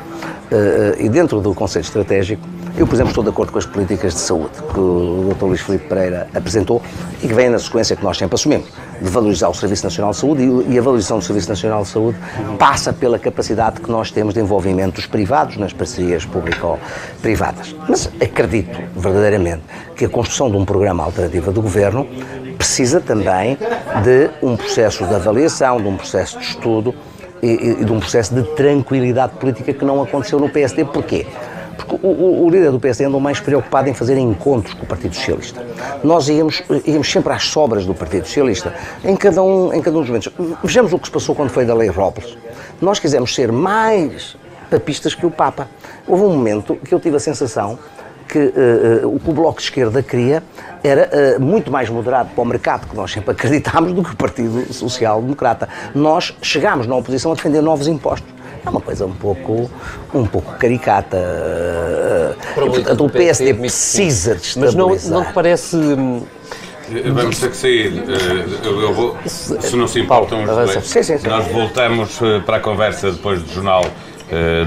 eh, e dentro do Conselho Estratégico eu, por exemplo, estou de acordo com as políticas de saúde que o Dr. Luís Filipe Pereira apresentou e que vêm na sequência que nós sempre assumimos, de valorizar o Serviço Nacional de Saúde e a valorização do Serviço Nacional de Saúde passa pela capacidade que nós temos de envolvimento dos privados nas parcerias público-privadas. Mas acredito verdadeiramente que a construção de um programa alternativo do Governo precisa também de um processo de avaliação, de um processo de estudo e, e de um processo de tranquilidade política que não aconteceu no PSD. Porquê? Porque o, o, líder do PSD andou mais preocupado em fazer encontros com o Partido Socialista. Nós íamos, íamos sempre às sobras do Partido Socialista, em cada, um, em cada um dos momentos. Vejamos o que se passou quando foi da Lei Robles. Nós quisemos ser mais papistas que o Papa. Houve um momento que eu tive a sensação que uh, o que o Bloco de Esquerda queria era uh, muito mais moderado para o mercado, que nós sempre [laughs] acreditámos, do que o Partido Social Democrata. Nós chegámos na oposição a defender novos impostos é uma coisa um pouco, um pouco caricata. Portanto, o PSD precisa de estabilizar.
Mas não, não te parece... Hum,
Vamos ter que sair. Eu, eu vou, se não se importam os dois, sim, sim, sim. nós voltamos para a conversa depois do jornal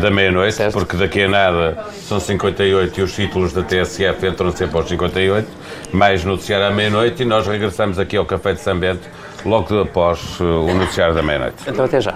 da meia-noite, porque daqui a nada são 58 e os títulos da TSF entram sempre aos 58, mais noticiário à meia-noite e nós regressamos aqui ao Café de São Bento logo após o noticiário da meia-noite.
Então até já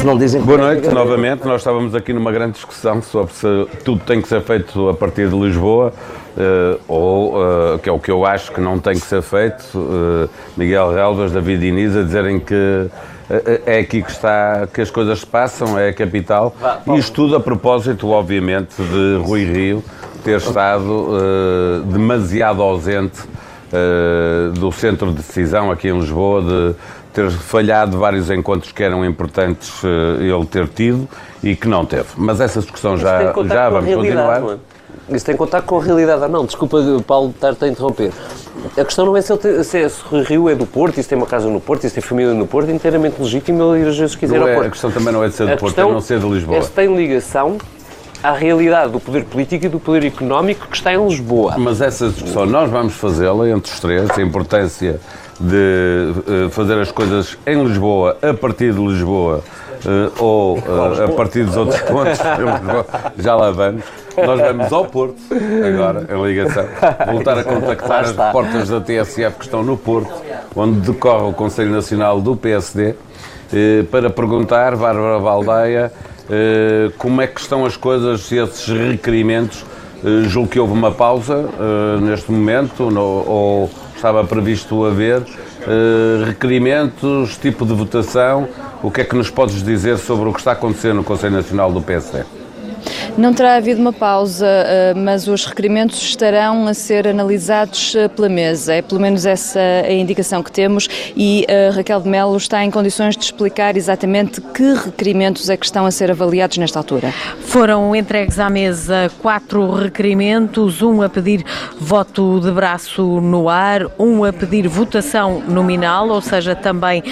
Se não dizem
Boa noite, novamente. Nós estávamos aqui numa grande discussão sobre se tudo tem que ser feito a partir de Lisboa uh, ou, uh, que é o que eu acho que não tem que ser feito, uh, Miguel Relvas, David Diniz, a dizerem que é aqui que está que as coisas se passam, é a capital. E isto tudo a propósito, obviamente, de Rui Rio ter estado demasiado ausente do centro de decisão aqui em Lisboa, de ter falhado vários encontros que eram importantes ele ter tido e que não teve. Mas essa discussão já, já vamos continuar.
Isso tem contato com a realidade ou não? Desculpa, Paulo, estar-te a interromper. A questão não é se, ele se, se o Rio é do Porto, e se tem uma casa no Porto, e se tem família no Porto, é inteiramente legítimo ele ir às vezes quiser
não
ao
é,
Porto.
A questão também não é de ser do a Porto, é não ser de Lisboa.
É se tem ligação à realidade do poder político e do poder económico que está em Lisboa.
Mas essa discussão nós vamos fazê-la entre os três, a importância de uh, fazer as coisas em Lisboa, a partir de Lisboa, uh, ou uh, a partir dos outros pontos, já lá vamos. Nós vamos ao Porto, agora, em ligação, voltar a contactar as portas da TSF que estão no Porto, onde decorre o Conselho Nacional do PSD, eh, para perguntar, Bárbara Valdeia, eh, como é que estão as coisas, esses requerimentos. Eh, julgo que houve uma pausa neste momento, ou estava previsto haver requerimentos, tipo de votação. O que é que nos podes dizer sobre o que está acontecendo no Conselho Nacional do PSD?
Não terá havido uma pausa, eh, mas os requerimentos estarão a ser analisados eh, pela mesa. É pelo menos essa a indicação que temos e eh, Raquel de Melo está em condições de explicar exatamente que requerimentos é que estão a ser avaliados nesta altura.
Foram entregues à mesa quatro requerimentos, um a pedir voto de braço no ar, um a pedir votação nominal, ou seja, também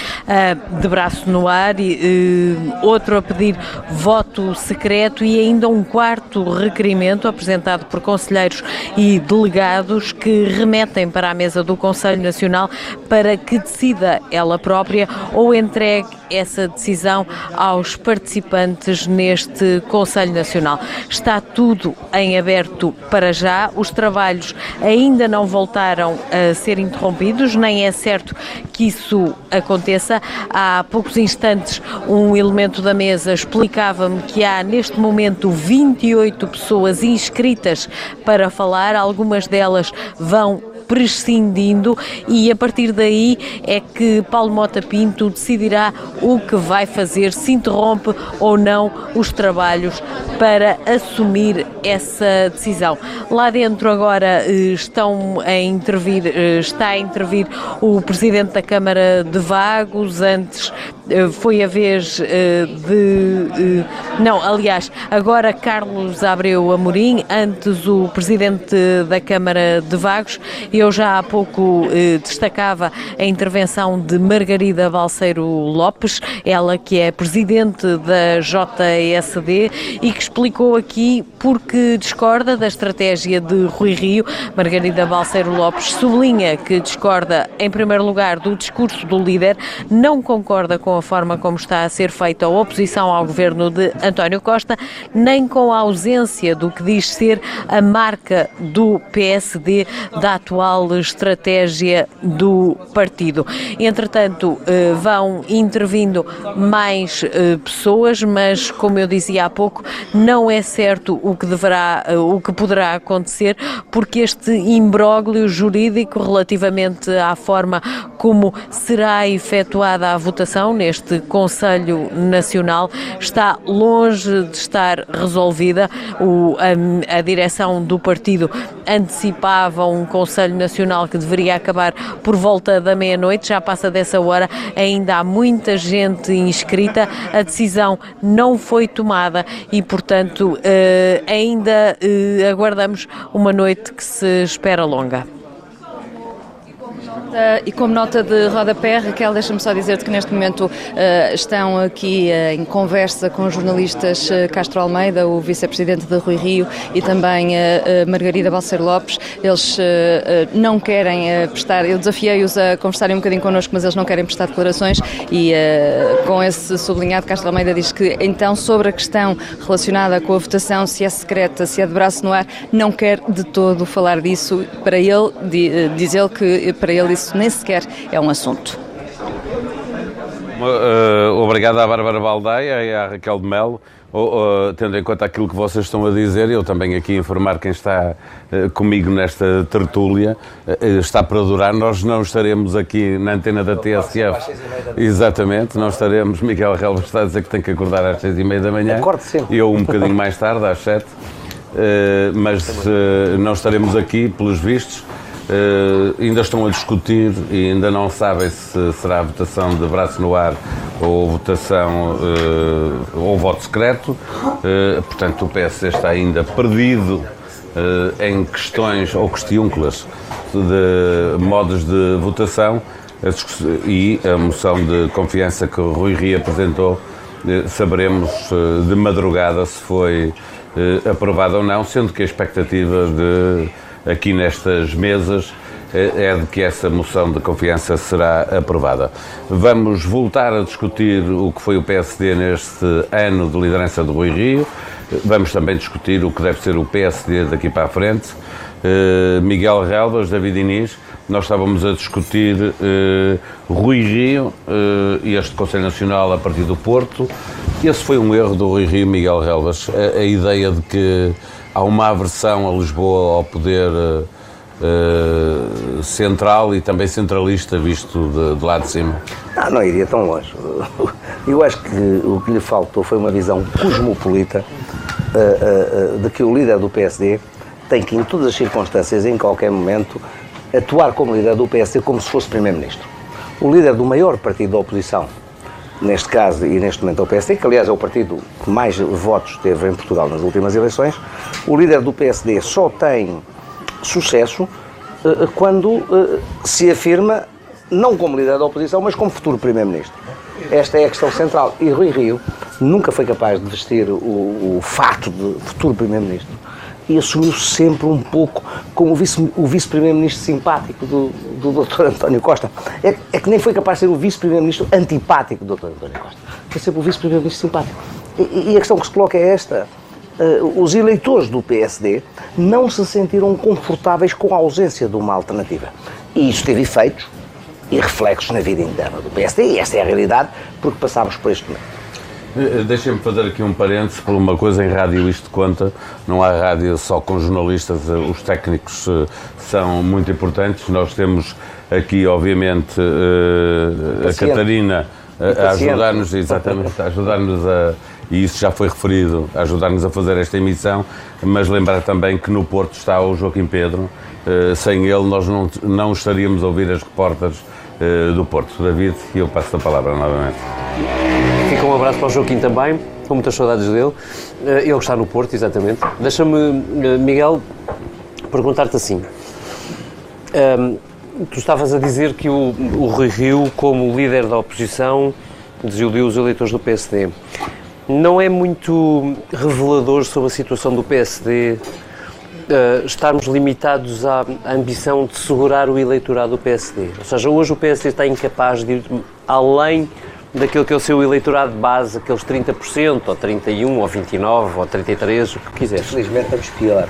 de braço no ar, e outro a pedir voto secreto e ainda um quarto requerimento apresentado por conselheiros e delegados que remetem para a mesa do Conselho Nacional para que decida ela própria ou entregue essa decisão aos participantes neste Conselho Nacional. Está tudo em aberto para já, os trabalhos ainda não voltaram a ser interrompidos, nem é certo que isso aconteça. Há poucos instantes, um elemento da mesa explicava-me que há neste momento 28 pessoas inscritas para falar, algumas delas vão prescindindo e a partir daí é que Paulo Mota Pinto decidirá o que vai fazer, se interrompe ou não os trabalhos para assumir essa decisão. Lá dentro agora eh, estão a intervir, eh, está a intervir o Presidente da Câmara de Vagos, antes eh, foi a vez de. Não, aliás, agora Carlos Abreu Amorim, antes o Presidente da Câmara de Vagos. Eu já há pouco destacava a intervenção de Margarida Balseiro Lopes, ela que é Presidente da JSD e que explicou aqui porque discorda da estratégia de Rui Rio. Margarida Balseiro Lopes sublinha que discorda, em primeiro lugar, do discurso do líder, não concorda com a forma como está a ser feita a oposição ao governo de António Costa, nem com a ausência do que diz ser a marca do PSD da atual estratégia do partido. Entretanto, eh, vão intervindo mais eh, pessoas, mas, como eu dizia há pouco, não é certo o que deverá, eh, o que poderá acontecer, porque este imbróglio jurídico relativamente à forma como será efetuada a votação neste Conselho Nacional está longe de estar resolvida. O, a, a direção do partido antecipava um Conselho Nacional que deveria acabar por volta da meia-noite, já passa dessa hora, ainda há muita gente inscrita, a decisão não foi tomada e, portanto, uh, ainda uh, aguardamos uma noite que se espera longa.
Uh, e como nota de rodapé, Raquel, deixa-me só dizer-te que neste momento uh, estão aqui uh, em conversa com jornalistas Castro Almeida, o vice-presidente de Rui Rio, e também Margarida Balcer Lopes. Eles não querem prestar, eu desafiei-os a conversarem um bocadinho connosco, mas eles não querem prestar declarações e com esse sublinhado, Castro Almeida diz que então sobre a questão relacionada com a votação, se é secreta, se é de braço no ar, não quer de todo falar disso. Para ele, diz ele que para ele isso nem sequer é um assunto.
Uh, obrigado à Bárbara Baldeia e à Raquel de Melo. Uh, uh, tendo em conta aquilo que vocês estão a dizer, eu também aqui informar quem está uh, comigo nesta tertúlia, está para durar, nós não estaremos aqui na antena da TSF. Exatamente, não estaremos, Miguel Relva está a dizer que tem que acordar às seis e meia da manhã.
Acorde sempre.
Eu um bocadinho mais tarde, às sete, mas não estaremos aqui, pelos vistos. Uh, ainda estão a discutir e ainda não sabem se será votação de braço no ar ou votação uh, ou voto secreto. Uh, portanto, o PSD está ainda perdido em questões ou questiúnculas de modos de votação e a moção de confiança que o Rui Rio apresentou saberemos de madrugada se foi aprovada ou não, sendo que a expectativa de aqui nestas mesas eh, é de que essa moção de confiança será aprovada. Vamos voltar a discutir o que foi o PSD neste ano de liderança do Rui Rio. Vamos também discutir o que deve ser o PSD daqui para a frente. Uh, Miguel Relvas, David Inês, nós estávamos a discutir uh, Rui Rio e este Conselho Nacional a partir do Porto. Esse foi um erro do Rui Rio, Miguel Relvas, a, a ideia de que há uma aversão a Lisboa ao poder uh, central e também centralista, visto de, de lá de cima?
Não, não iria tão longe. Eu acho que o que lhe faltou foi uma visão cosmopolita uh, uh, de que o líder do PSD tem que, em todas as circunstâncias, em qualquer momento, atuar como líder do PSD como se fosse Primeiro-Ministro. O líder do maior partido da oposição, neste caso e neste momento é o PSD, que aliás é o partido que mais votos teve em Portugal nas últimas eleições, o líder do PSD só tem sucesso eh, quando eh, se afirma não como líder da oposição, mas como futuro Primeiro-Ministro. Esta é a questão central. E Rui Rio nunca foi capaz de vestir o, o fato de futuro Primeiro-Ministro e assumiu sempre um pouco como o vice-primeiro-ministro vice simpático do, do Dr. António Costa. É, é, que nem foi capaz de ser o vice-primeiro-ministro antipático do Dr. António Costa. Foi sempre o vice-primeiro-ministro simpático. E, e, a questão que se coloca é esta. Uh, os eleitores do PSD não se sentiram confortáveis com a ausência de uma alternativa. E isso teve efeitos e reflexos na vida interna do PSD, e esta é a realidade, porque passámos por este momento.
Eh, deixem-me fazer aqui um parênteses por uma coisa em rádio isto conta. Não há rádio só com jornalistas, eh, os técnicos eh, são muito importantes. Nós temos aqui, obviamente, a Catarina a ajudar-nos, exatamente, a ajudar-nos a, e isso já foi referido, a ajudar-nos a fazer esta emissão, mas lembrar também que no Porto está o Joaquim Pedro, sem ele nós não, não estaríamos a ouvir as repórteres do Porto. David, eu passo a palavra novamente.
Fica um abraço para o Joaquim também, com muitas saudades dele. Eh, ele está no Porto, exatamente. Deixa-me, eh, Miguel, perguntar-te assim. Um, ehm, tu estavas a dizer que o, o Rui Rio, como líder da oposição, desiludiu os eleitores do PSD. Não é muito revelador sobre a situação do PSD uh, eh, estarmos limitados à ambição de segurar o eleitorado do PSD? Ou seja, hoje o PSD está incapaz de ir além daquilo que é o seu eleitorado de base, aqueles 30%, ou 31%, ou 29%, ou 33%, o que quiseres.
Felizmente estamos pior,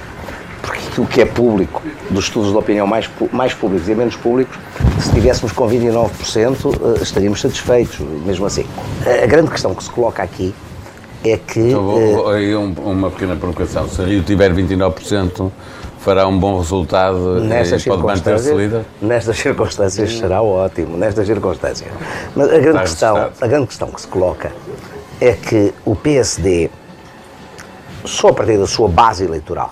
porque aquilo que é público, dos estudos de opinião mais, mais públicos e menos públicos, se tivéssemos com 29%, eh, estaríamos satisfeitos, mesmo assim. A grande questão que se coloca aqui é que...
Então, aí uma pequena provocação. Se Rio tiver 29%, fará um bom resultado nestas e pode manter-se líder?
Nestas circunstâncias será ótimo, nestas circunstâncias. Mas a grande, questão, a grande questão que se coloca é que o PSD, só a partir da sua base eleitoral,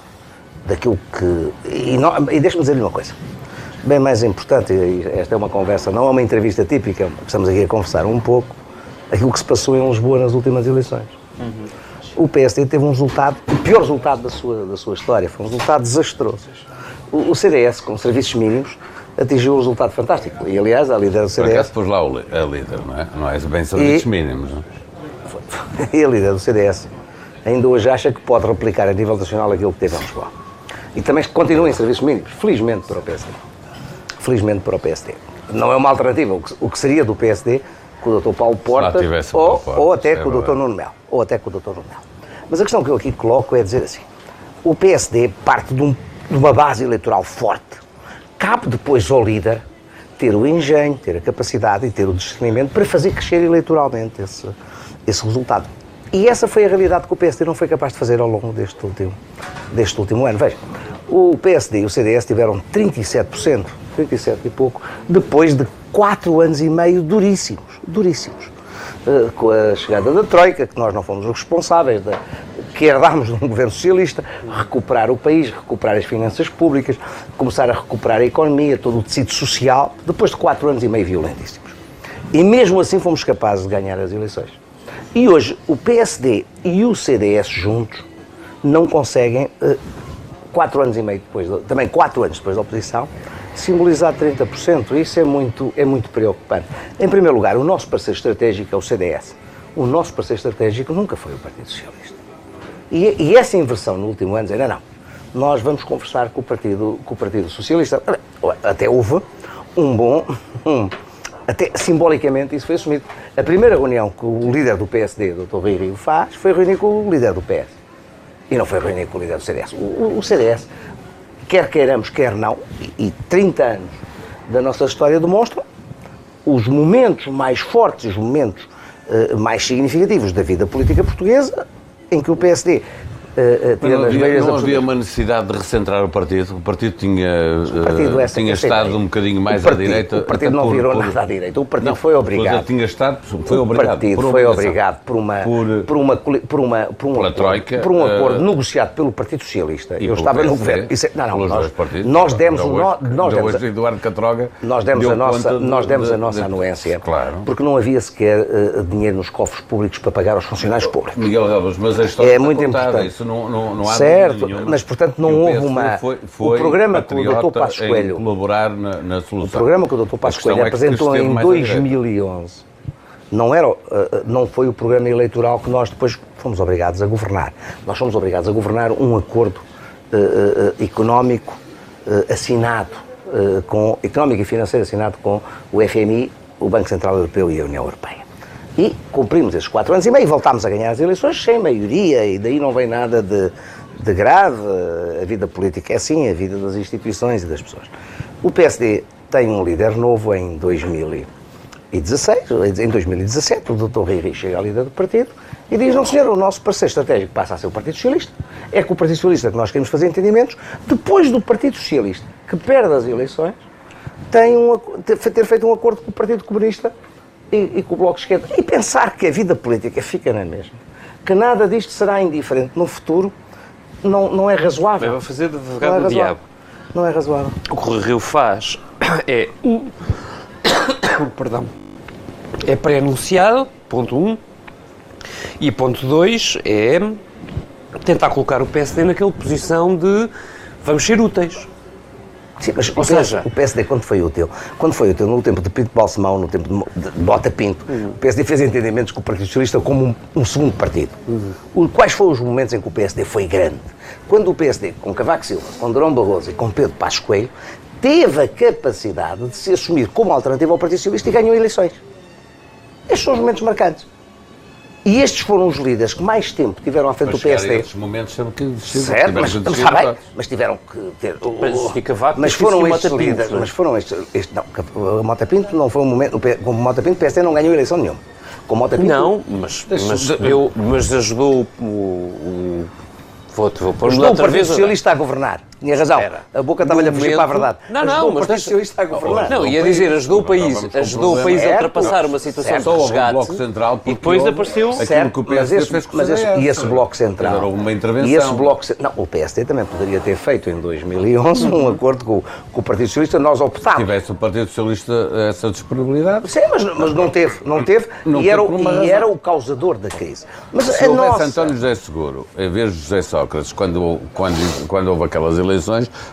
daquilo que. E, e deixe-me dizer-lhe uma coisa. Bem mais importante, esta é uma conversa, não é uma entrevista típica, estamos aqui a conversar um pouco, aquilo que se passou em Lisboa nas últimas eleições. Uhum o PSD teve um resultado, o pior resultado da sua, da sua história, foi um resultado desastroso. O, o CDS, com serviços mínimos, atingiu um resultado fantástico. E, aliás, a líder do CDS... Por
acaso pôs lá o, a líder, não é? Não é bem serviços e, mínimos, não é? [laughs]
E a líder do CDS ainda hoje acha que pode replicar a nível nacional aquilo que teve em Lisboa. E também continua em serviços mínimos, felizmente para o PSD. Felizmente para o PSD. Não é uma alternativa. O que, o que seria do PSD com o Dr. Paulo Portas ou, ou até é com o Dr. Nuno Melo. Ou até com o Dr. Nuno Melo. Mas a questão que eu aqui coloco é dizer assim: o PSD parte de, um, de uma base eleitoral forte. Cabe depois ao líder ter o engenho, ter a capacidade e ter o discernimento para fazer crescer eleitoralmente esse, esse resultado. E essa foi a realidade que o PSD não foi capaz de fazer ao longo deste último, deste último ano. Veja, o PSD e o CDS tiveram 37%, 37 e pouco, depois de quatro anos e meio duríssimos, duríssimos. Uh, com a chegada da Troika, que nós não fomos os responsáveis, de, que herdámos de um governo socialista, recuperar o país, recuperar as finanças públicas, começar a recuperar a economia, todo o tecido social, depois de quatro anos e meio violentíssimos. E mesmo assim fomos capazes de ganhar as eleições. E hoje o PSD e o CDS juntos não conseguem, uh, quatro anos e meio depois, também quatro anos depois da oposição, simbolizar 30%. Isso é muito, é muito preocupante. Em primeiro lugar, o nosso parceiro estratégico é o CDS. O nosso parceiro estratégico nunca foi o Partido Socialista. E, e essa inversão no último ano, dizer, não, não, nós vamos conversar com o Partido, com o partido Socialista. Até houve um bom, um, até simbolicamente isso foi assumido. A primeira reunião que o líder do PSD, Dr. Rui Rio, faz foi reunir com o líder do PS. e não foi reunir com o líder do CDS. O, o, o CDS, quer queiramos, quer não, e, e 30 anos da nossa história demonstram os momentos mais fortes, os momentos uh, mais significativos da vida política portuguesa, em que o PSD
Uh, não havia, não havia uma necessidade de recentrar o partido? O partido tinha, o partido uh, tinha estado um bocadinho mais
partido,
à direita.
O partido não por, virou por, nada à direita. O partido não, foi obrigado.
tinha estado, foi obrigado.
O partido por foi obrigado por uma, por, por uma, por uma, por um, troika, por um acordo uh, negociado pelo Partido Socialista. Eu estava no governo. Isso, é- não, não, nós, nós demos o nós, nós demos,
Eduardo Catroga
nós demos a nossa, nós demos a nossa anuência.
Claro.
Porque não havia sequer dinheiro nos cofres públicos para pagar aos funcionários públicos.
Miguel Relvas, mas a história é muito importante. Não, não, não há
certo, mas portanto não houve uma.
Foi, foi
o programa que o Dr. Passos Coelho.
colaborar na, na solução.
O programa que o Dr. Passos Coelho é apresentou em 2011 não, era, eh, não foi o programa eleitoral que nós depois fomos obrigados a governar. Nós fomos obrigados a governar um acordo uh, uh, económico uh, assinado, com, económico e financeiro assinado com o FMI, o Banco Central Europeu e a União Europeia. E cumprimos esses quatro anos e meio voltámos a ganhar as eleições sem maioria e daí não vem nada de, de grave. A vida política é assim, a vida das instituições e das pessoas. O PSD tem um líder novo em 2016, em 2017, o Dr. Riri chega ao líder do partido e diz, não senhor, o nosso parceiro estratégico passa a ser o Partido Socialista. É com o Partido Socialista que nós queremos fazer entendimentos. Depois do Partido Socialista, que perde as eleições, tem um, ter feito um acordo com o Partido Comunista e, e com o Bloco de Esquerda. E pensar que a vida política fica na mesma, que nada disto será indiferente no futuro, não, não é razoável.
Vai fazer de advogado
do
diabo.
Não é razoável.
O que o Rio faz [coughs] é. [coughs] Perdão. É pré-anunciado, ponto 1. Um, e ponto 2 é tentar colocar o PSD naquela posição de vamos ser úteis.
Sim, mas Ou seja, o PSD, quando foi útil? Quando foi útil, no tempo de Pinto Balsemão, no tempo de, de Bota Pinto, uhum. o PSD fez entendimentos com o Partido Socialista como um, um segundo partido. Uhum. Quais foram os momentos em que o PSD foi grande? Quando o PSD, com Cavaco Silva, com Durão Barroso e com Pedro Passos Coelho, teve a capacidade de se assumir como alternativa ao Partido Socialista e ganhou eleições. Estes são os momentos marcantes. E estes foram os líderes que mais tempo tiveram à frente
mas
do PSD.
Estes momentos sempre que
certo, mas, mas, está bem, mas tiveram que ter.
Mas, Cavaco,
mas foram estes líderes. Mas foram estes. Este, não, o Mota Pinto não foi um momento. Como Mota Pinto, o PSD não ganhou eleição nenhuma.
Com Mota Pinto. Não, mas, mas, eu, mas ajudou o, o Vou, vou pôr
Ajudou o Partido Socialista a governar. Tinha razão. Era. A boca estava-lhe a fugir para a verdade.
Não, não, ajudou
mas o Partido Socialista a governar.
Não, ia dizer, ajudou o país, ajudou o país a ultrapassar uma situação de resgate.
Central
e depois apareceu
aquilo que o PSD fez com mas esse, E esse Bloco Central.
uma intervenção.
E esse Bloco Não, o PSD também poderia ter feito em 2011 [laughs] um acordo com, com o Partido Socialista, nós optámos.
Se tivesse o Partido Socialista essa disponibilidade.
Sim, mas, mas não teve, não teve. Não e, era, e era o causador da crise. Mas
Se houvesse nossa... António José Seguro, em vez de José Sócrates, quando, quando, quando houve aquelas eleições,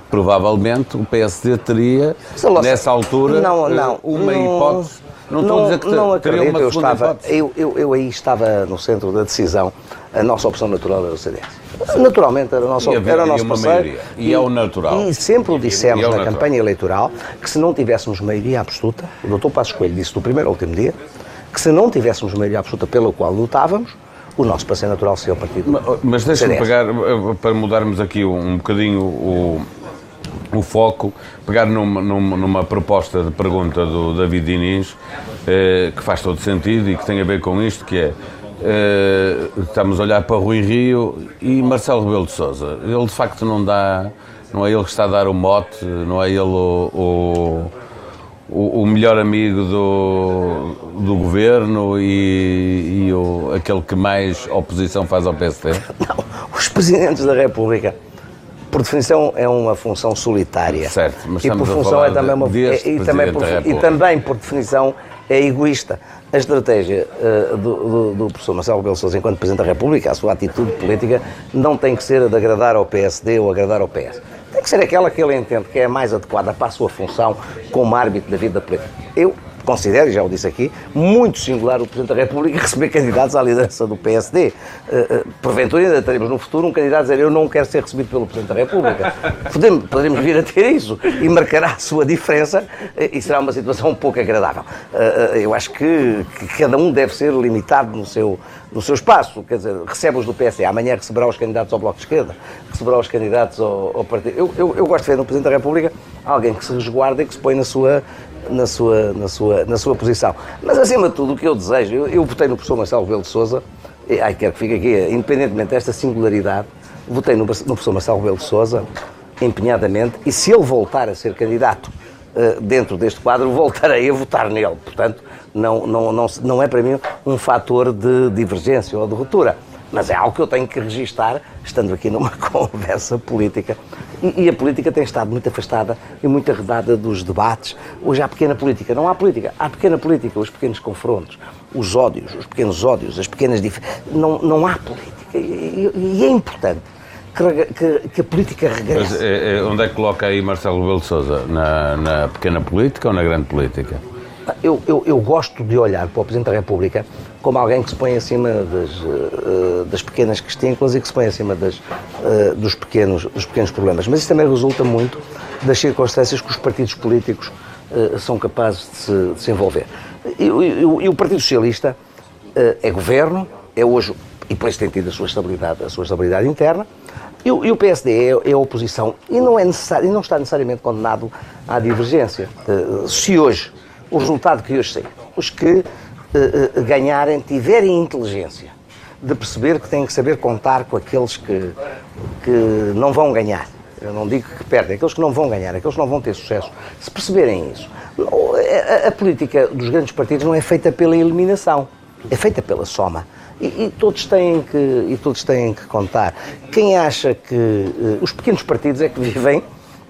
provavelmente o PSD teria, nessa altura,
não, não,
uma
não,
hipótese.
Não, não estou a dizer que não acredito, uma eu estava, eu, eu, eu, aí estava no centro da decisão, a nossa opção natural era o CDS. Naturalmente era o nosso,
havia,
era o nosso parceiro.
Maioria. E, e, é o natural.
E sempre o dissemos na natural. campanha eleitoral que se não tivéssemos maioria absoluta, o doutor Passos Coelho disse no primeiro ao último dia, que se não tivéssemos maioria absoluta pela qual lutávamos, o nosso parceiro natural seria o partido.
Mas, mas deixa-me pegar, eh, para mudarmos aqui um, um bocadinho o o foco, pegar numa, numa, numa, proposta de pergunta do David Diniz, eh, que faz todo sentido e que tem a ver com isto, que é, eh, estamos a olhar para Rui Rio e Marcelo Rebelo de Sousa. Ele de facto não dá, não é ele que está a dar o mote, não é ele o, o, o melhor amigo do, do governo e, e o, aquele que mais oposição faz ao PSD?
Não, os presidentes da República por definição, é uma função solitária.
Certo, mas
e por função é também uma é, e, também por, e também por definição é egoísta. A estratégia uh, do, do, do, professor Marcelo Rebelo Sousa, enquanto Presidente da República, a sua atitude política, não tem que ser a de agradar ao PSD ou agradar ao PS. Tem que ser aquela que ele entende que é mais adequada para a sua função como árbitro da vida política. Eu considero, já o disse aqui, muito singular o Presidente da República [laughs] receber candidatos à liderança do PSD. Uh, uh, porventura ainda teremos no futuro um candidato a dizer eu não quero ser recebido pelo Presidente da República. [laughs] Podemos, poderemos vir a ter isso e marcará a sua diferença e será uma situação um pouco agradável. Eu acho que, que, cada um deve ser limitado no seu, no seu espaço. Quer dizer, recebe os do PSD, amanhã receberá os candidatos ao Bloco de Esquerda, receberá os candidatos ao, ao Partido. Eu, eu, eu gosto de ver no Presidente da República alguém que se resguarda e que se põe na sua na sua, na sua, na sua posição. Mas, acima de tudo, o que eu desejo, eu, eu votei no professor Marcelo Rebelo de Sousa, e, ai, quero que fique aqui, independentemente desta singularidade, votei no, no professor Marcelo Rebelo de Sousa, empenhadamente, e se ele voltar a ser candidato dentro deste quadro, voltarei a votar nele. Portanto, não, não, não, não é para mim um fator de divergência ou de ruptura mas é algo que eu tenho que registar, estando aqui numa [laughs] conversa política. E, e, a política tem estado muito afastada e muito arredada dos debates. Hoje há pequena política, não há política, há pequena política, os pequenos confrontos, os ódios, os pequenos ódios, as pequenas diferenças. Não, não há política. E, e é importante que, que, a política regresse.
Mas, é, é, onde é que coloca aí Marcelo Rebelo de Sousa? Na, na pequena política ou na grande política?
Eu, eu, eu, gosto de olhar para o Presidente da República como alguém que se põe acima das, uh, das pequenas questões e que se põe acima das, dos, pequenos, dos pequenos problemas. Mas isso também resulta muito das circunstâncias que os partidos políticos são capazes de se, de se envolver. E, e, e, o Partido Socialista é governo, é hoje, e isso tem tido a sua estabilidade, a sua estabilidade interna, e, e o PSD é, é, a oposição e não, é necessário, e não está necessariamente condenado à divergência. se hoje o resultado que hoje sei. Os que uh, ganharem tiverem inteligência de perceber que têm que saber contar com aqueles que, que não vão ganhar. Eu não digo que perdem, aqueles que não vão ganhar, aqueles que não vão ter sucesso. Se perceberem isso, a, a política dos grandes partidos não é feita pela eliminação, é feita pela soma. E, e, todos têm que, e todos têm que contar. Quem acha que uh, os pequenos partidos é que vivem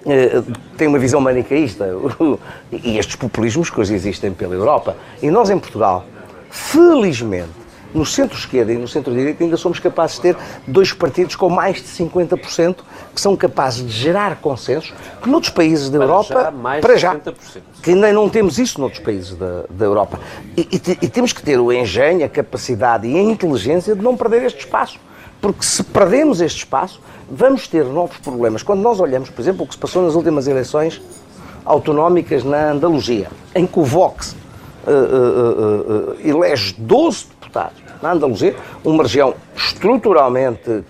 eh, tem uma visão manicaísta [laughs] e estes populismos que hoje existem pela Europa. E nós em Portugal, felizmente, no centro-esquerda e no centro-direita ainda somos capazes de ter dois partidos com mais de 50% que são capazes de gerar consensos que noutros países da
para
Europa,
já, mais
para já,
50%.
que ainda não temos isso noutros países da, da Europa. E, e, e temos que ter o engenho, a capacidade e a inteligência de não perder este espaço. Porque se perdemos este espaço, vamos ter novos problemas. Quando nós olhamos, por exemplo, o que se passou nas últimas eleições autonómicas na Andaluzia, em que o Vox uh, uh, uh, elege 12 deputados na Andaluzia, uma região estruturalmente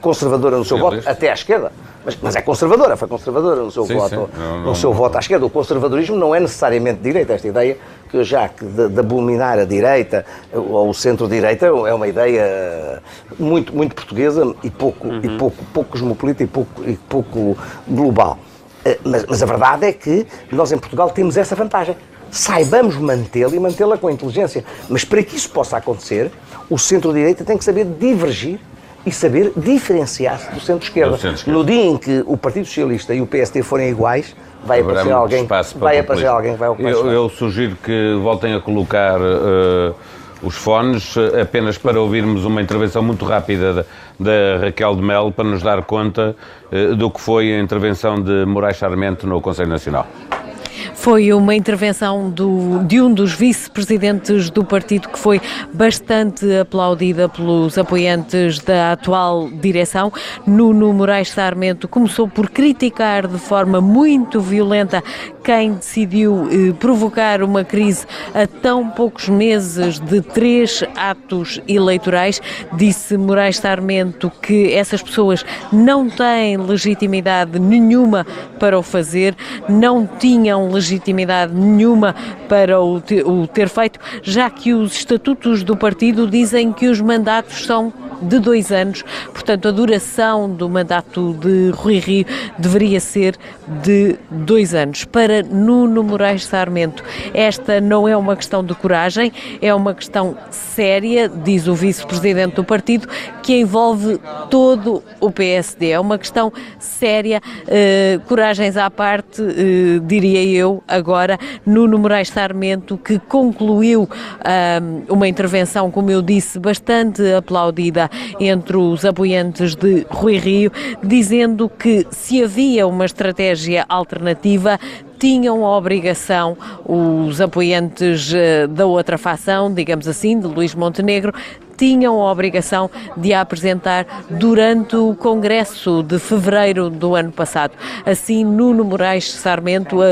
conservadora no seu voto, até à esquerda, mas, mas, é conservadora, foi conservadora no seu sim, voto, sim. Não, no não, seu não, voto à esquerda. O conservadorismo não é necessariamente direita. Esta ideia que já que de, de abominar a direita ou o centro-direita é uma ideia muito muito portuguesa e pouco uhum. e pouco pouco cosmopolita e pouco e pouco global. Eh, mas, mas a verdade é que nós em Portugal temos essa vantagem saibamos mantê-la e mantê-la com inteligência. Mas para que isso possa acontecer, o centro-direita tem que saber divergir e saber diferenciar-se do centro-esquerda. Centro no dia em que o Partido Socialista e o PST forem iguais, vai aparecer alguém, vai aparecer alguém que vai ocupar
eu, eu sugiro que voltem a colocar uh, os fones eh, apenas para ouvirmos uma intervenção muito rápida da, da Raquel de Mel para nos dar conta uh, do que foi a intervenção de Moraes Charmente no Conselho Nacional.
Foi uma intervenção do, de um dos vice-presidentes do partido que foi bastante aplaudida pelos apoiantes da atual direção. Nuno Moraes Sarmento começou por criticar de forma muito violenta quem decidiu eh, provocar uma crise a tão poucos meses de três atos eleitorais. Disse Moraes Sarmento que essas pessoas não têm legitimidade nenhuma para o fazer, não tinham legitimidade nenhuma para o ter feito, já que os estatutos do partido dizem que os mandatos são de dois anos, portanto, a duração do mandato de Rui Rio deveria ser de dois anos. Para Nuno Moraes Sarmento, esta não é uma questão de coragem, é uma questão séria, diz o vice-presidente do partido, que envolve todo o PSD. É uma questão séria, eh, coragens à parte, eh, diria eu, agora, Nuno Moraes Sarmento, que concluiu eh, uma intervenção, como eu disse, bastante aplaudida entre os apoiantes de Rui Rio, dizendo que se havia uma estratégia alternativa, tinham a obrigação, os apoiantes eh, da outra facção, digamos assim, de Luís Montenegro, tinham a obrigação de a apresentar durante o Congresso de fevereiro do ano passado. Assim, Nuno Moraes Sarmento a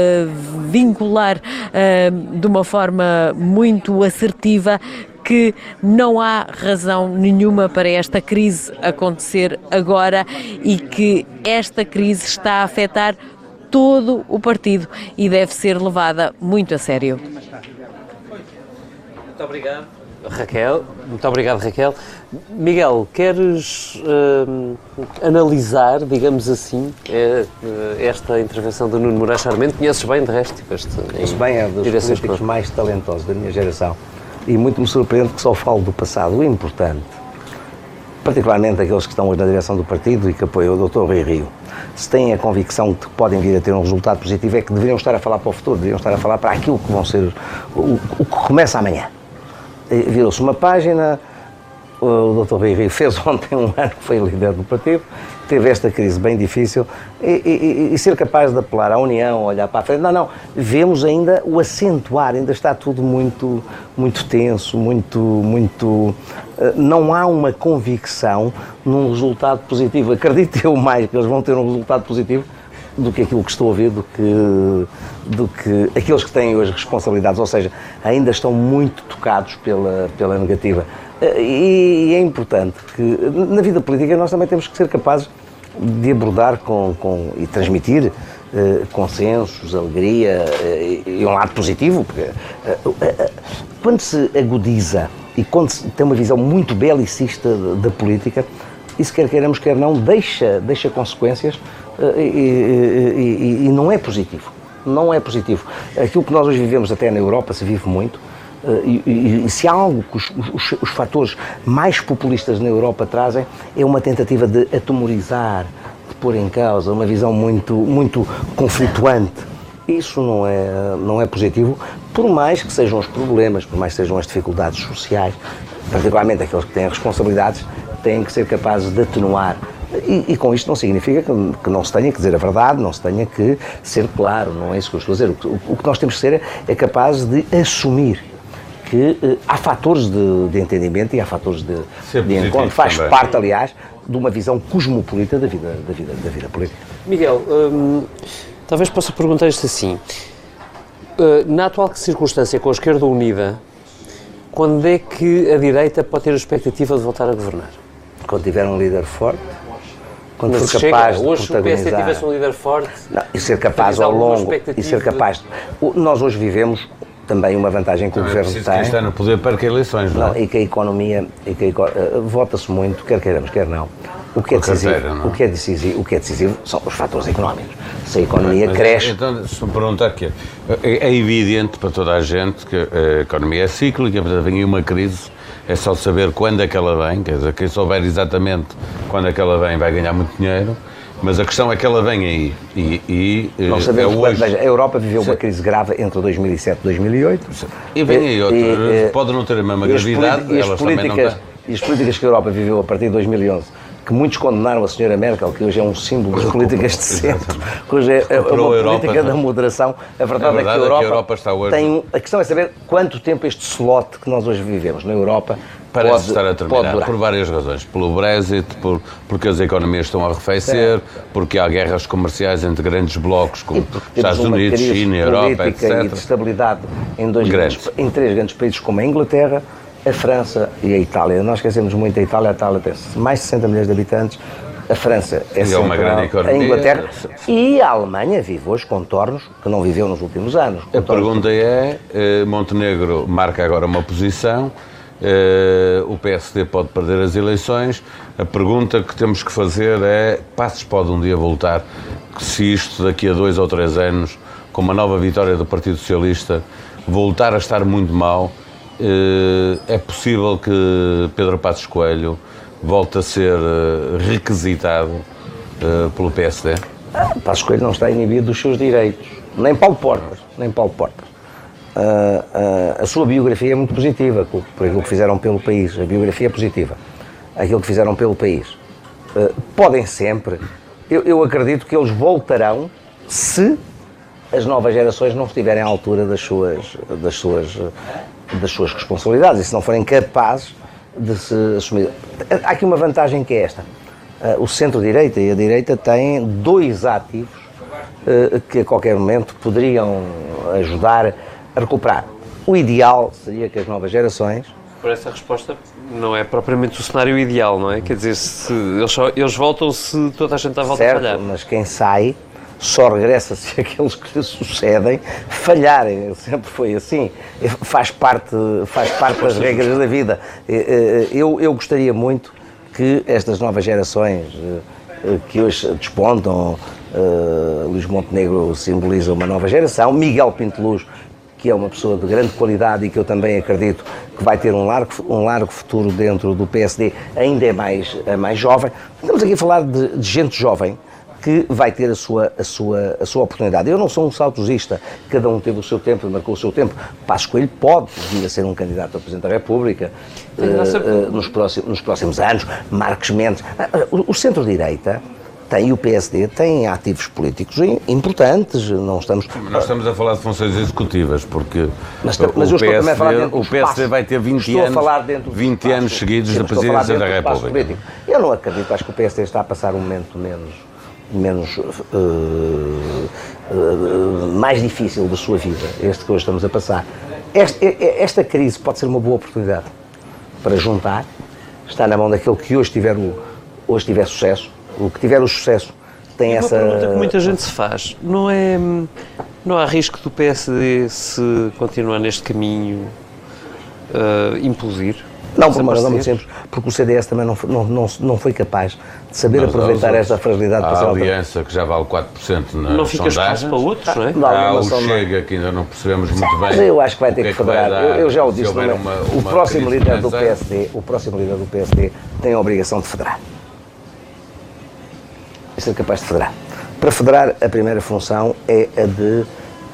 vincular uh, de uma forma muito assertiva que não há razão nenhuma para esta crise acontecer agora e que esta crise está a afetar todo o partido e deve ser levada muito a sério.
Muito obrigado. Raquel, muito obrigado Raquel. Miguel, queres uh, analisar, digamos assim, é, esta intervenção do Nuno Moraes Charmente? Conheces bem, de resto?
Este, Conheço bem, é dos políticos mais talentosos da minha geração. E muito me surpreende que só falo do passado. O importante, particularmente aqueles que estão hoje na direção do partido e que apoiam o Dr. Rui Rio, se têm a convicção de que podem vir a ter um resultado positivo, é que deveriam estar a falar para o futuro, deveriam estar a falar para aquilo que vão ser, o, o que começa amanhã. Virou-se uma página, o Dr. Rui Rio fez [laughs] ontem um ano que foi líder do partido, teve esta crise bem difícil e, e, e, ser capaz de apelar à União, olhar para a frente. Não, não, vemos ainda o acentuar, ainda está tudo muito, muito tenso, muito, muito. Eh, não há uma convicção num resultado positivo. Acredito eu mais que eles vão ter um resultado positivo do que aquilo que estou a ver, do que, do que aqueles que têm hoje responsabilidades, ou seja, ainda estão muito tocados pela, pela negativa. Eh, e, é importante que na vida política nós também temos que ser capazes de abordar com, com, e transmitir eh, consensos, alegria eh, e um lado positivo, porque quando se agudiza e quando se tem uma visão muito belicista da política, isso quer queiramos, quer não, deixa, deixa consequências e, e, e não é positivo. Não é positivo. Aquilo que nós hoje vivemos até na Europa se vive muito, e, e, e, se há algo que os, os, os, fatores mais populistas na Europa trazem, é uma tentativa de atemorizar, de pôr em causa, uma visão muito, muito conflituante. Isso não é, não é positivo, por mais que sejam os problemas, por mais que sejam as dificuldades sociais, particularmente aqueles que têm responsabilidades, têm que ser capazes de atenuar e, e, com isto não significa que, que, não se tenha que dizer a verdade, não se tenha que ser claro, não é isso que eu estou a dizer. O, o, o que nós temos que ser é, é capazes de assumir que uh, há fatores de, de, entendimento e há fatores de, de encontro. Faz também. parte, aliás, de uma visão cosmopolita da vida, da vida, da vida política.
Miguel, hum, talvez possa perguntar isto assim. Uh, na atual circunstância, com a esquerda unida, quando é que a direita pode ter a expectativa de voltar a governar?
Quando tiver um líder forte, quando
Mas
for
chega,
capaz de
hoje
protagonizar...
se o PSD tivesse um líder forte...
Não, e ser capaz ao longo... E ser capaz... De, nós hoje vivemos também uma vantagem que o Governo tem.
que está no poder para que eleições, não, é?
não E que a economia, e que uh, vota-se muito, quer queiramos, quer não. O que, é decisivo, carteira, o, que é decisivo, o que é decisivo são os fatores económicos. Se a economia Mas, cresce...
Então, se me perguntar aqui, é, é evidente para toda a gente que a economia é cíclica, portanto, vem uma crise, é só saber quando é que ela vem, quer dizer, quem souber exatamente quando é que ela vem vai ganhar muito dinheiro, mas a questão é que ela vem aí. E, e
não sabemos é hoje... Veja, a Europa viveu uma crise grave entre 2007 e 2008.
E vem aí outra. E, pode não ter a mesma gravidade,
e as, políticas, e as políticas que a Europa viveu a partir de 2011 que muitos condenaram a senhora Merkel, que hoje é um símbolo das políticas de centro, que hoje é, é uma Europa, política da moderação. A verdade, a verdade é, que a Europa, é que a Europa está hoje... tem. A questão é saber quanto tempo este slot que nós hoje vivemos na Europa
Parece pode, estar a terminar por várias razões. Pelo Brexit, por, porque as economias estão a arrefecer, porque há guerras comerciais entre grandes blocos como Estados Unidos, China, Europa, etc.
e de estabilidade em, dois grandes, em três grandes países como a Inglaterra, a França e a Itália. Nós esquecemos muito a Itália, a Itália tem mais de 60 milhões de habitantes, a França é,
é uma grande economia.
a Inglaterra e a Alemanha vive hoje contornos que não viveu nos últimos anos.
A pergunta é, eh, Montenegro marca agora uma posição, o PSD pode perder as eleições, a pergunta que temos que fazer é, Passos pode um dia voltar, se isto daqui a dois ou três anos, com uma nova vitória do Partido Socialista, voltar a estar muito mal, eh, é possível que Pedro Passos Coelho volte a ser eh, requisitado eh, pelo PSD?
Passos Coelho não está inibido dos seus direitos, nem Paulo Portas, nem Paulo Portas. Uh, uh, a sua biografia é muito positiva, por, aquilo que fizeram pelo país. A biografia é positiva. Aquilo que fizeram pelo país. Uh, podem sempre, eu, eu, acredito que eles voltarão se as novas gerações não estiverem à altura das suas, das suas, das suas responsabilidades e se não forem capazes de se assumir. Há aqui uma vantagem que é esta. O centro-direita e a direita têm dois ativos que a qualquer momento poderiam ajudar a recuperar. O ideal seria que as novas gerações.
Por essa resposta, não é propriamente o cenário ideal, não é? Quer dizer, se eles, só, eles voltam se toda a gente está a volta
certo,
a falhar.
Mas quem sai só regressa se [laughs] aqueles que lhe sucedem falharem. Sempre foi assim. Faz parte, faz parte das regras da vida. Eu, eu gostaria muito que estas novas gerações eh, que hoje despontam, uh, Luís Montenegro simboliza uma nova geração, Miguel Pinteluz, que é uma pessoa de grande qualidade e que eu também acredito que vai ter um largo, um largo futuro dentro do PSD, ainda é mais, é mais jovem. Estamos aqui a falar de, de gente jovem, que vai ter a sua, a sua, a sua oportunidade. Eu não sou um saudosista, cada um teve o seu tempo, marcou o seu tempo. Passos Coelho pode vir a ser um candidato a Presidente da República uh, uh, nos, próximos, nos próximos anos, Marques Mendes. Uh, o centro-direita tem o PSD, tem ativos políticos importantes, não estamos...
Nós estamos a falar de funções executivas, porque
mas, mas
o, PSD, o PSD vai ter 20
estou
anos,
a falar dentro
20 anos seguidos de presidência da República.
Eu não acredito, acho que o PSD está a passar um momento menos menos uh, uh, mais difícil da sua vida, este que hoje estamos a passar. Esta, esta, crise pode ser uma boa oportunidade para juntar, está na mão daquele que hoje tiver, o, hoje tiver sucesso, o que tiver o sucesso tem
e
essa.
Uma pergunta que muita gente se faz: não, é, não há risco do PSD se continuar neste caminho uh, implodir?
Não, por uma razão muito simples, porque o CDS também não, não, não, não foi capaz de saber Mas aproveitar esta fragilidade
para
a
aliança que já vale 4% nas
Não fica espaço para outros, não é? Não,
Há o Chega, que ainda não percebemos muito bem.
Mas eu acho que vai ter que, que, federar. eu, eu, já o disse, uma, uma, o próximo líder do PSD, o próximo líder do PSD tem a obrigação de federar. De ser capaz de federar. Para federar, a primeira função é a de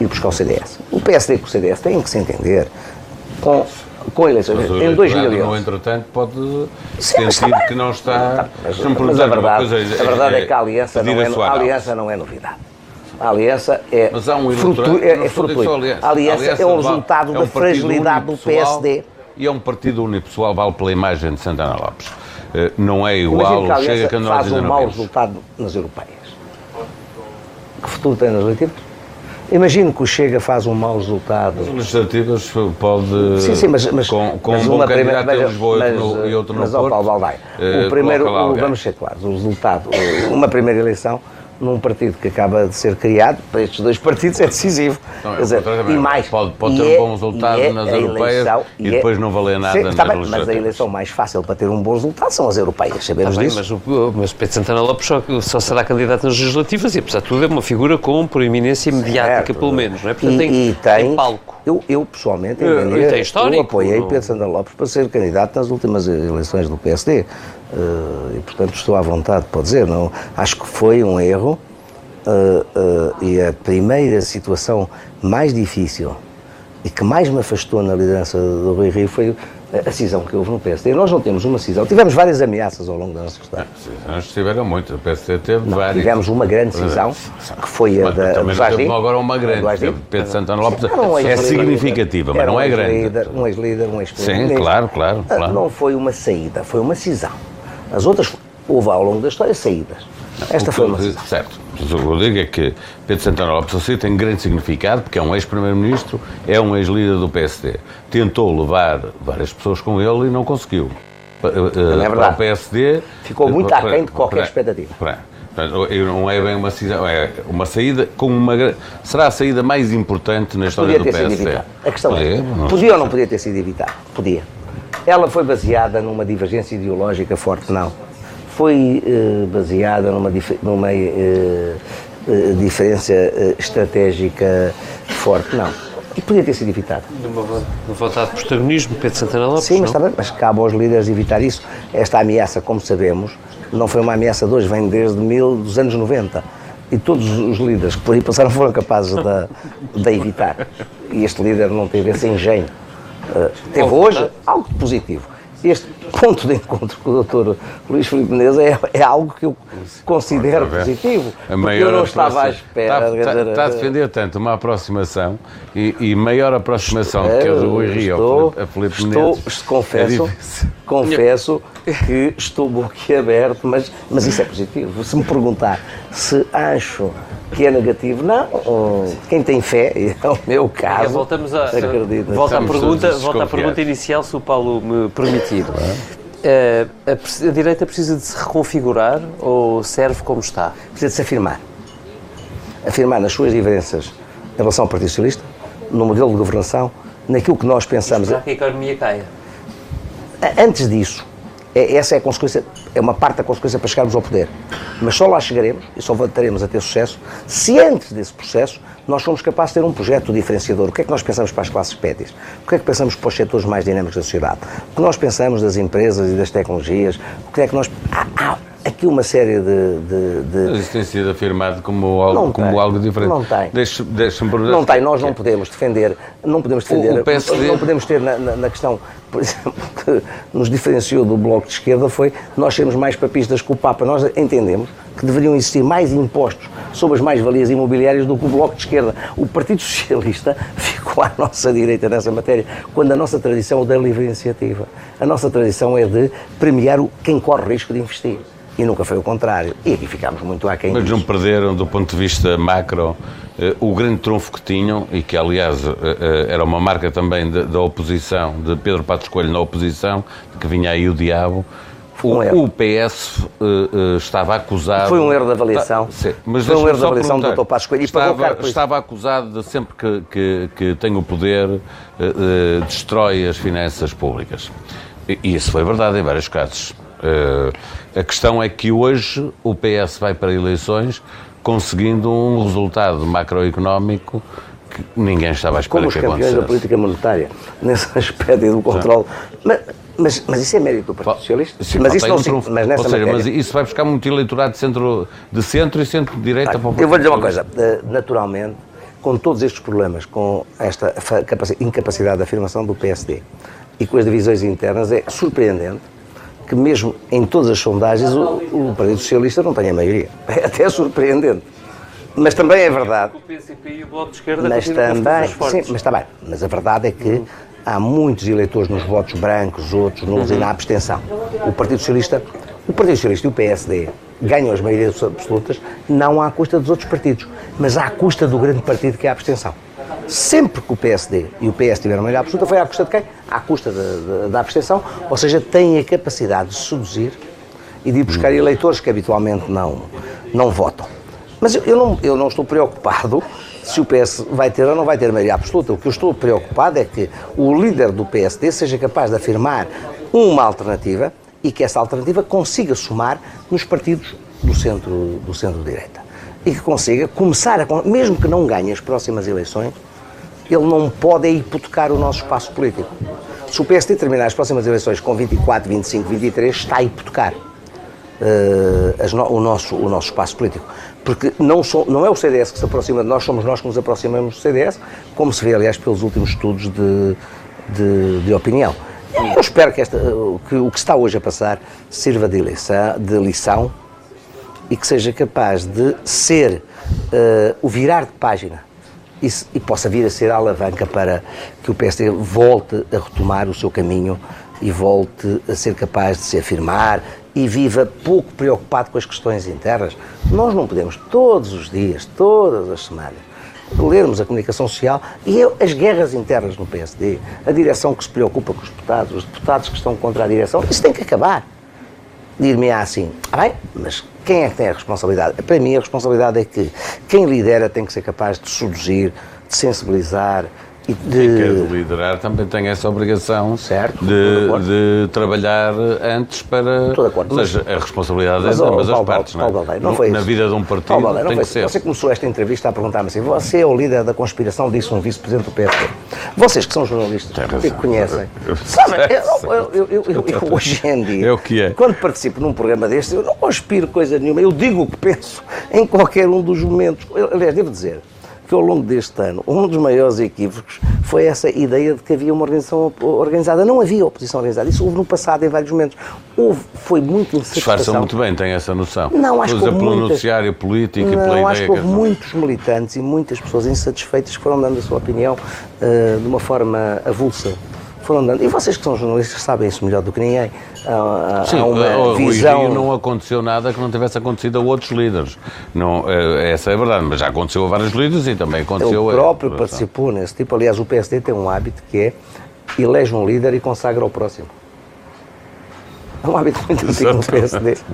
ir buscar o CDS. O PSD com o CDS têm que se entender com com eleições
mas
em 2011.
No entretanto, pode sentir que não está.
Mas, mas a, verdade, coisa, a verdade é, é que a aliança, não é, a aliança não é novidade. A aliança é,
mas há um
fruto, é, é fruto aliança. A aliança, aliança é o resultado é um da fragilidade do PSD.
E é um partido unipessoal, vale pela imagem de Santana Lopes. Eh, não é igual,
que
chega que
nós faz um mau resultado nas europeias. Que futuro tem nas legislativas? Imagino que o Chega faz um mau resultado.
As legislativas pode.
Sim, sim, mas. mas
com, com
mas
um bom
uma
candidato
primeira,
em Lisboa mas, no, e outro no
mas,
Porto.
Mas, Paulo Valdai, o primeiro. O, vamos ser claros, o resultado, uma primeira eleição num partido que acaba de ser criado, para estes dois partidos é decisivo.
Não,
Quer dizer, e mais,
pode, pode ter
é,
um bom resultado é nas europeias eleição, e, depois é, não valer nada sim,
está bem, Mas a eleição mais fácil para ter um bom resultado são as europeias, sabemos
está
disso.
Bem, mas, o, mas Pedro Santana Lopes só, só, será candidato nas legislativas e, apesar de tudo, é uma figura com proeminência mediática, certo. pelo menos, não é? Portanto,
e,
tem,
e tem,
tem palco.
Eu, eu pessoalmente, eu, eu, eu apoiei não? Pedro Santana Lopes para ser candidato nas últimas eleições do PSD. Uh, e, portanto, estou à vontade para dizer. Não, acho que foi um erro Uh, uh, e a primeira situação mais difícil e que mais me afastou na liderança do Rui Rio foi a cisão que houve no PSD. Nós não temos uma cisão, tivemos várias ameaças ao longo da nossa história.
Nós tiveram muito, o PSD teve não, várias.
Tivemos uma grande cisão, que foi a da do Jardim.
agora uma grande, Pedro Santana Lopes um é significativa, mas não é grande.
Líder, um ex-líder, um ex-presidente.
Sim, claro, claro, claro.
Não foi uma saída, foi uma cisão. As outras, houve ao longo da história saídas. Esta foi uma cisão.
Certo. O que eu digo é que Pedro Santana Lopes Assis tem grande significado, porque é um ex-primeiro-ministro, é um ex-líder do PSD. Tentou levar várias pessoas com ele e não conseguiu.
é
para o PSD...
Ficou muito aquém de qualquer para, expectativa.
Para, não é bem uma saída, é uma saída com uma será a saída mais importante na história
podia
do
ter
PSD.
Sido evitado. A questão podia, é, podia ou não podia ter sido evitado? Podia. Ela foi baseada numa divergência ideológica forte, não foi uh, baseada numa, numa uh, uh, diferença estratégica forte, não. E podia ter sido evitado.
De uma, vontade de protagonismo, Pedro Santana Lopes,
Sim,
mas,
está bem, mas cabe aos líderes evitar isso. Esta ameaça, como sabemos, não foi uma ameaça de hoje, vem desde mil, dos anos 90. E todos os líderes que por aí passaram [laughs] foram capazes de, de evitar. E este líder não teve esse engenho. Uh, teve hoje algo positivo. Este ponto de encontro com o Dr. Luís Filipe Menezes é, é algo que eu considero positivo.
A
porque eu não estava à espera.
Está, está, está, a defender tanto uma aproximação e, e maior aproximação que a do Rui Rio a Filipe
estou,
Menezes.
É confesso, é [laughs] confesso que estou boquiaberto, mas, mas isso é positivo. Se me perguntar se acho que é negativo, não. Quem tem fé, é o meu caso.
voltamos a, acredita. Volta, à pergunta, volta à pergunta inicial, se o Paulo me permitir. A, a, direita precisa de se reconfigurar ou serve como está?
Precisa de se afirmar. Afirmar nas suas diferenças em relação ao Partido Socialista, no modelo de governação, naquilo que nós pensamos.
Para que a economia caia.
Antes disso, é, essa é a consequência, é uma parte da consequência para chegarmos ao poder. Mas só lá chegaremos e só voltaremos a ter sucesso se antes desse processo nós somos capazes de ter um projeto diferenciador. O que é que nós pensamos para as classes médias? O que é que pensamos para os setores mais dinâmicos da sociedade? O que nós pensamos das empresas e das tecnologias? O que é que nós. Ah, ah, aqui uma série de. de, de...
Mas isso tem sido afirmado como algo, como algo diferente.
Não tem.
Deixa, deixa
não tem. Nós não podemos defender. Não podemos defender. O, o PSD... Não podemos ter na, na, na, questão, por exemplo, [laughs] que nos diferenciou do Bloco de Esquerda foi nós sermos mais papistas que o Papa. Nós entendemos que deveriam existir mais impostos sobre as mais-valias imobiliárias do que o Bloco de Esquerda. O Partido Socialista [laughs] ficou à nossa direita nessa matéria, quando a nossa tradição é da livre iniciativa. A nossa tradição é de premiar quem corre risco de investir e nunca foi o contrário. E aqui ficámos muito aquém
Mas não perderam, do ponto de vista macro, eh, o grande trunfo que tinham, e que, aliás, eh, eh, era uma marca também da oposição, de Pedro Patos Coelho na oposição, de que vinha aí o diabo, um o, PS uh, uh, estava acusado.
Foi um erro de avaliação. Tá, sim, mas Foi um erro de avaliação do Dr. Passos Coelho.
Estava, estava acusado de sempre que, que, que tem o poder, uh, destrói as finanças públicas. E, e isso foi verdade em vários casos. A questão é que hoje o PS vai para eleições conseguindo um resultado macroeconómico que ninguém estava à espera
Como
que
os campeões da política monetária, [laughs] nesse aspecto e do controle. Mas, mas, mas, isso é mérito do Partido Socialista.
Sim,
mas
isso
não
um trunfo. mas nessa seja, matéria... mas isso vai buscar muito eleitorado de centro, de centro e centro-direita ah, para o
Eu vou dizer uma coisa. Eh, naturalmente, com todos estes problemas, com esta incapacidade de afirmação do PSD e com as divisões internas, é surpreendente que mesmo em todas as sondagens o, o Partido Socialista não tenha maioria. É até surpreendente. Mas também é verdade.
O PCP e o Bloco de Esquerda
mas também, sim, mas está bem. Mas a verdade é que há muitos eleitores nos votos brancos, outros nulos uhum. e na abstenção. O Partido Socialista, o Partido Socialista e o PSD ganham as maiorias absolutas não à custa dos outros partidos, mas à custa do grande partido que é a abstenção. Sempre que o PSD e o PS tiveram maioria absoluta, foi à custa de quem? À custa de, de, da abstenção, ou seja, têm a capacidade de seduzir e de ir buscar eleitores que habitualmente não, não votam. Mas eu, eu, não, eu não estou preocupado se o PS vai ter ou não vai ter maioria absoluta. O que eu estou preocupado é que o líder do PSD seja capaz de afirmar uma alternativa e que essa alternativa consiga somar nos partidos do centro do centro-direita. E que consiga começar a. Mesmo que não ganhe as próximas eleições, ele não pode hipotecar o nosso espaço político. Se o PSD terminar as próximas eleições com 24, 25, 23, está a hipotecar uh, o, nosso, o nosso espaço político porque não, so, não é o CDS que se aproxima de nós, somos nós que nos aproximamos do CDS, como se vê, aliás, pelos últimos estudos de, de, de opinião. Eu espero que, esta, que, o que está hoje a passar sirva de lição, de lição e que seja capaz de ser uh, o virar de página e, e, possa vir a ser a alavanca para que o PSD volte a retomar o seu caminho e volte a ser capaz de se afirmar e viva pouco preocupado com as questões internas. Nós não podemos todos os dias, todas as semanas, lermos a comunicação social e as guerras internas no PSD, a direção que se preocupa com os deputados, os deputados que estão contra a direção, isso tem que acabar. Dir-me assim, ah bem, mas quem é que tem a responsabilidade? Para mim a responsabilidade é que quem lidera tem que ser capaz de seduzir, de sensibilizar,
e de... Liderar também tem essa obrigação certo, de, de trabalhar antes para. Estou de acordo. Ou seja, a responsabilidade mas, é de ambas as partes. Paulo, não, é? não foi Na isso. vida de um partido Paulo, tem que ser.
Você começou esta entrevista a perguntar-me assim: você é o líder da conspiração, disse um vice-presidente do PSD. Vocês que são jornalistas, que conhecem, sabem, [laughs] eu, eu, eu, eu, hoje em dia, [laughs]
é o que é.
quando participo num programa deste, eu não conspiro coisa nenhuma, eu digo o que penso em qualquer um dos momentos. aliás, devo dizer porque ao longo deste ano, um dos maiores equívocos foi essa ideia de que havia uma organização organizada. Não havia oposição organizada. Isso houve no passado, em vários momentos. Houve, foi muito insatisfação.
Disfarçam muito bem, tem essa noção.
Não, acho que
pelo
muitas...
noticiário político
não,
e pela
acho
ideia
que houve
que...
muitos militantes e muitas pessoas insatisfeitas que foram dando a sua opinião uh, de uma forma avulsa foram dando. E vocês que são jornalistas sabem isso melhor do que ninguém. Há,
Sim,
há uma
o
visão...
Rio não aconteceu nada que não tivesse acontecido a outros líderes. Não, essa é a verdade, mas já aconteceu a vários líderes e também aconteceu...
Ele próprio a... participou nesse tipo. Aliás, o PSD tem um hábito que é elege um líder e consagra o próximo. É um hábito muito antigo no PSD. [laughs]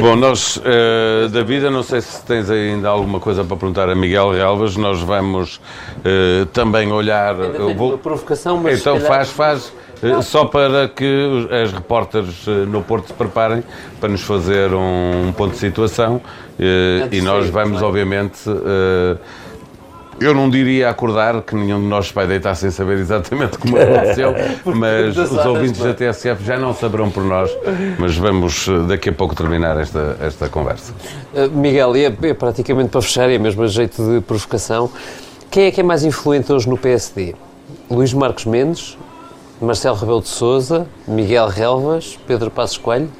Bom, nós, uh, David, eu não sei se tens ainda alguma coisa para perguntar a Miguel Relvas, nós vamos uh, também olhar...
Ainda vou... uma provocação, mas
Então
calhar...
faz, faz, uh, só para que as repórteres no Porto se preparem para nos fazer um, um ponto de situação e nós vamos, obviamente... Eu não diria acordar, que nenhum de nós vai deitar sem saber exatamente como aconteceu, [laughs] mas os ouvintes da TSF já não saberão por nós, mas vamos daqui a pouco terminar esta, esta conversa.
Uh, Miguel, e é, é, praticamente para fechar, é mesmo a jeito de provocação, quem é que é mais influente hoje no PSD? Luís Marcos Mendes, Marcelo Rebelo de Sousa, Miguel Relvas, Pedro Passos Coelho?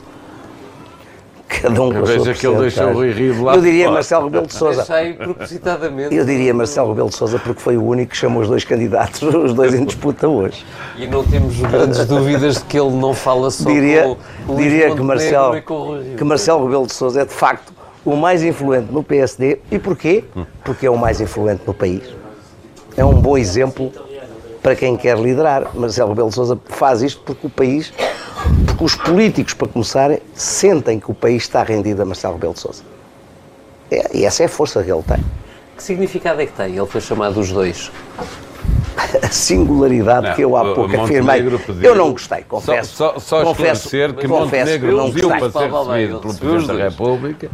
Cada um com a sua
Veja que ele deixou o Rui Rio de lado
Eu diria
fora.
Marcelo Rebelo de Sousa.
Deixei propositadamente.
Eu diria Marcelo Rebelo de Sousa porque foi o único que chamou os dois candidatos, [laughs] os dois em disputa hoje.
E não temos grandes dúvidas de que ele não fala só
diria,
com o
Diria que Marcelo,
com o Rui Rio.
que Marcelo Rebelo de Sousa é de facto o mais influente no PSD. E porquê? Porque é o mais influente no país. É um bom exemplo para quem quer liderar. Marcelo Rebelo de Sousa faz isto porque o país porque os políticos, para começar, sentem que o país está rendido a Marcelo Rebelo de Sousa. É, e essa é a força que ele tem.
Que significado é que tem? Ele foi chamado os dois. [laughs]
A singularidade
Não,
que eu há pouco
o
afirmei.
Montenegro pediu-
Eu não gostei, confesso.
Só, só, só
confesso,
esclarecer que
confesso
Montenegro
não
pediu
gostei.
para ser recebido pelo Presidente da. República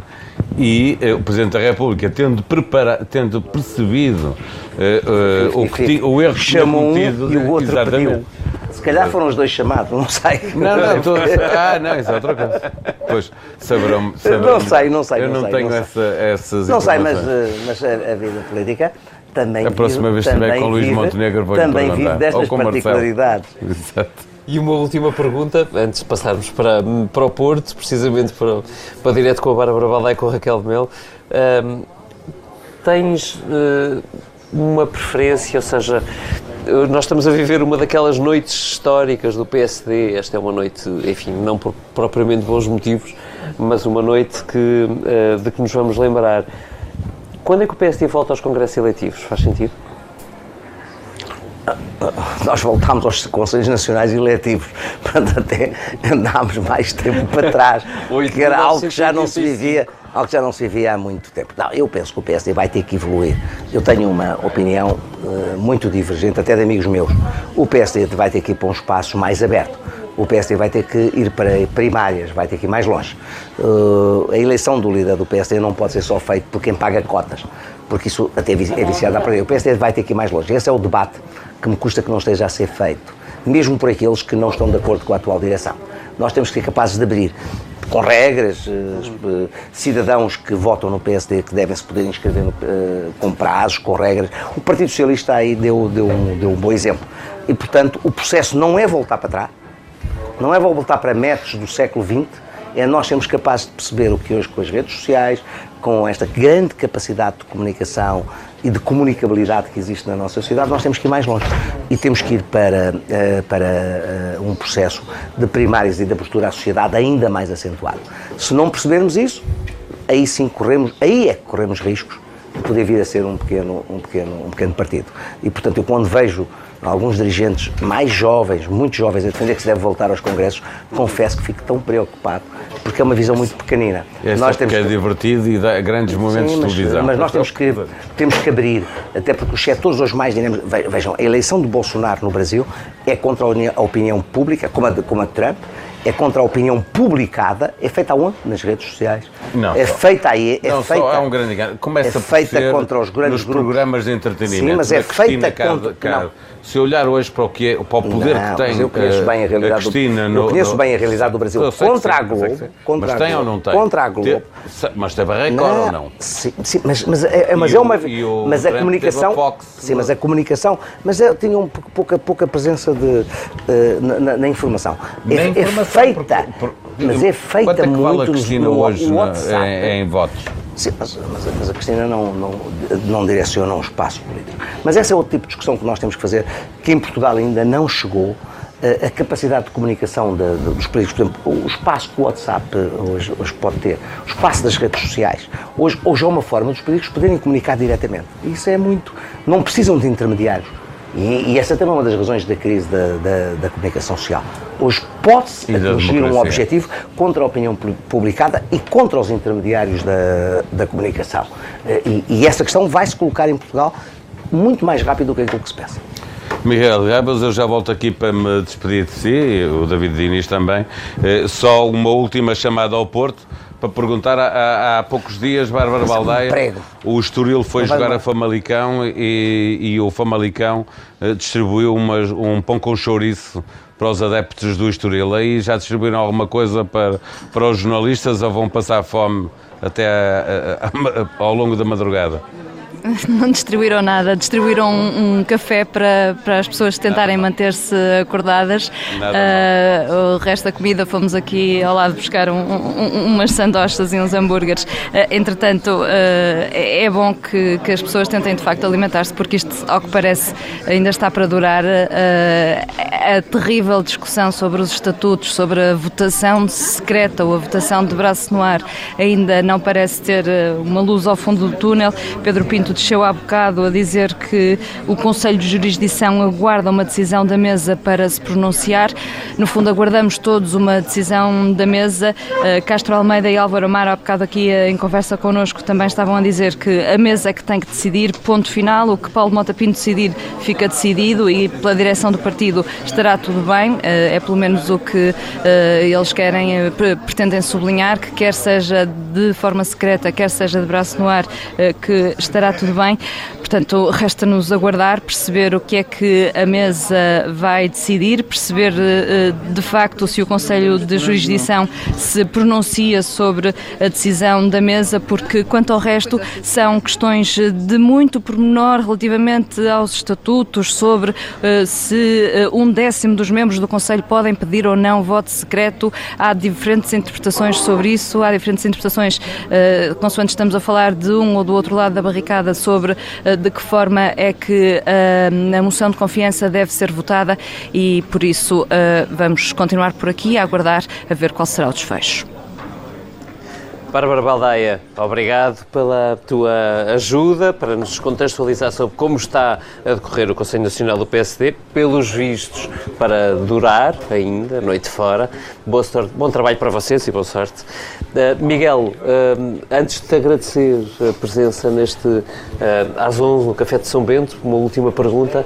e eh, o Presidente da República, tendo, prepara, tendo percebido eh, eh, o, que ti- o erro que tinha
Chamou um
cometido...
e o outro
exatamente.
pediu. Se calhar foram os dois chamados, não sei.
Não, não, [laughs] estou a Ah, não, isso é outra coisa. Pois, saberão, saberão
Não sei, não sei,
Eu
não sei,
tenho
não sei.
essa, essas
Não sei, mas, eh, mas a, a vida política também
A próxima
vive,
vez que estiver
também
com Luís
vive-
Montenegro vou-lhe
Também vive
Ou
destas particularidades. [laughs]
Exato.
E uma última pergunta, antes de passarmos para, para o Porto, precisamente para, para direto com a Bárbara Balday e com a Raquel de Mel. Ahm, tens eh, uma preferência, ou seja, nós estamos a viver uma daquelas noites históricas do PSD. Esta é uma noite, enfim, não por propriamente bons motivos, mas uma noite que, eh, de que nos vamos lembrar. Quando é que o PSD volta aos congressos eletivos? Faz sentido?
Nós voltámos aos Conselhos Nacionais Eletivos, [laughs] portanto até andámos mais tempo para trás, que era algo que já não se
1985.
vivia, algo que já não se vivia há muito tempo. Não, eu penso que o PSD vai ter que evoluir. Eu tenho uma opinião eh, muito divergente, até de amigos meus. O PSD vai ter que ir para um espaço mais aberto. O PSD vai ter que ir para primárias, vai ter que ir mais longe. Eh, a eleição do líder do PSD não pode ser só feita por quem paga cotas, porque isso até é viciado a perder. O PSD vai ter que ir mais longe. Esse é o debate que me custa que não esteja a ser feito, mesmo por aqueles que não estão de acordo com a atual direção. Nós temos que ser capazes de abrir com regras, eh, cidadãos que votam no PSD que devem se poder inscrever no, eh, com prazos, com regras. O Partido Socialista aí deu, deu, um, deu um bom exemplo. E, portanto, o processo não é voltar para trás, não é voltar para métodos do século XX, é nós sermos capazes de perceber o que hoje com as redes sociais, com esta grande capacidade de comunicação e de comunicabilidade que existe na nossa sociedade, nós temos que ir mais longe. E temos que ir para, eh, para eh, um processo de primárias e de abertura à sociedade ainda mais acentuado. Se não percebermos isso, aí sim corremos, aí é que corremos riscos de poder vir a ser um pequeno, um pequeno, um pequeno partido. E, portanto, eu quando vejo alguns dirigentes mais jovens, muito jovens, a defender que se deve voltar aos congressos, confesso que fico tão preocupado, porque é uma visão muito pequenina.
É só porque é divertido e dá grandes momentos
Sim,
de
mas,
televisão.
mas nós temos que, temos que abrir, até porque os setores hoje mais dinâmicos. ve- Vejam, a eleição de Bolsonaro no Brasil é contra a opinião pública, como a de, como a de Trump, é contra a opinião publicada, é feita aonde? Nas redes sociais.
Não,
é
só-
feita aí, é
não,
feita.
só há um grande engano. Começa
é feita contra os grandes
nos
grupos.
programas de entretenimento.
Sim, mas é
Cristina
feita contra-
Car-
não.
se olhar hoje para o, que é, para o poder
não,
que tem
eu conheço bem a realidade
a Cristina
do,
no,
eu conheço
no,
bem a realidade do Brasil contra a Globo. Contra
mas tem ou não tem?
Contra a Globo.
Mas teve a Record ou não?
Sim, sim mas, mas, é, mas é uma.
O,
mas a comunicação. A Fox, sim, mas a comunicação. Mas é, tinha um, pouca, pouca presença de, uh, na, na, informação.
Na
é,
informação,
é feita. Por, por, mas é feita
quanto é que
muito
vale a Cristina
no,
hoje
no
na,
WhatsApp.
em, em votos?
Sim, mas, mas, a Cristina não, não, não direciona um espaço político. Mas esse é outro tipo de discussão que nós temos que fazer, que em Portugal ainda não chegou. A, a capacidade de comunicação de, de, dos políticos, por exemplo, o espaço que o WhatsApp hoje, hoje, pode ter, o espaço das redes sociais, hoje, hoje é uma forma dos políticos poderem comunicar diretamente. Isso é muito. Não precisam de intermediários. E, e, essa também é uma das razões da crise da, da, da comunicação social. Hoje pode-se atingir um objetivo contra a opinião publicada e contra os intermediários da, da comunicação. E, e essa questão vai se colocar em Portugal muito mais rápido do que aquilo que se pensa.
Miguel Gabas, eu já volto aqui para me despedir de si, o David Diniz também. Só uma última chamada ao Porto para perguntar, há, há poucos dias, Bárbara Baldaia, o Estoril foi jogar a Famalicão e, e o Famalicão distribuiu umas, um pão com chouriço para os adeptos do Estoril. Aí já distribuíram alguma coisa para, para os jornalistas ou vão passar fome até a, a, a, ao longo da madrugada? [laughs]
Não distribuíram nada, distribuíram um, um café para, para as pessoas tentarem manter-se acordadas. Uh, o resto da comida fomos aqui ao lado buscar um, um, umas sandochas e uns hambúrgueres. Uh, entretanto, uh, é bom que, que, as pessoas tentem de facto alimentar-se, porque isto, ao que parece, ainda está para durar. a terrível discussão sobre os estatutos, sobre a votação secreta ou a votação de braço no ar, ainda não parece ter uma luz ao fundo do túnel. Pedro Pinto desceu há bocado a dizer que o Conselho de Jurisdição aguarda uma decisão da mesa para se pronunciar. No fundo, aguardamos todos uma decisão da mesa. Uh, Castro Almeida e Álvaro Amaro, há bocado aqui uh, em conversa connosco, também estavam a dizer que a mesa é que tem que decidir, ponto final. O que Paulo Mota Pinto decidir fica decidido e pela direção do partido estará tudo bem. Uh, é pelo menos o que eles querem, pretendem sublinhar, que quer seja de forma secreta, quer seja de braço no ar, que estará tudo bem. Portanto, resta-nos aguardar, perceber o que é que a mesa vai decidir, perceber de facto se o Conselho de Jurisdição se pronuncia sobre a decisão da mesa, porque quanto ao resto são questões de muito pormenor relativamente aos estatutos, sobre se um décimo dos membros do Conselho podem pedir ou não voto secreto. Há diferentes interpretações sobre isso, há diferentes interpretações, consoante estamos a falar de um ou do outro lado da barricada sobre uh, de que forma é que uh, a moção de confiança deve ser votada e, por isso, uh, vamos continuar por aqui a aguardar a ver qual será o desfecho.
Bárbara Baldaia, obrigado pela tua ajuda para nos contextualizar sobre como está a decorrer o Conselho Nacional do PSD, pelos vistos para durar ainda, noite fora. Boa sorte, bom trabalho para vocês e boa sorte. Uh, Miguel, uh, antes de te agradecer a presença neste uh, às 11 no Café de São Bento, uma última pergunta.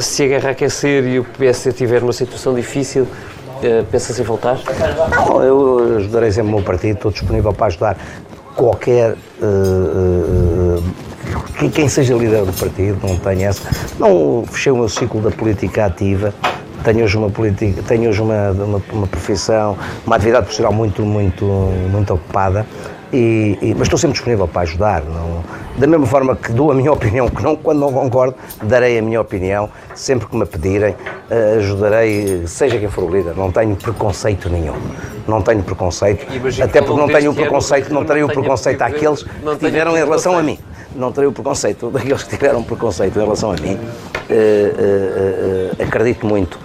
se a guerra aquecer e o PSD tiver uma situação difícil, pensas em voltar?
Não, eu ajudarei sempre o meu partido, estou disponível para ajudar qualquer. Uh, uh, quem seja líder do partido, não tenho essa. Não fechei o meu ciclo da política ativa. Tenho hoje uma política, tenho hoje uma, uma, uma profissão, uma atividade profissional muito, muito, muito ocupada. E, e, mas estou sempre disponível para ajudar. Não, da mesma forma que dou a minha [laughs] opinião, que não, quando não concordo, darei a minha opinião, sempre que me pedirem, uh, ajudarei, seja quem for o líder. Não tenho preconceito nenhum. Não tenho preconceito. Até porque não tenho o preconceito, não terei o preconceito àqueles que tiveram em relação a mim. Não terei o preconceito daqueles que tiveram preconceito em relação a mim. Uh, uh, acredito muito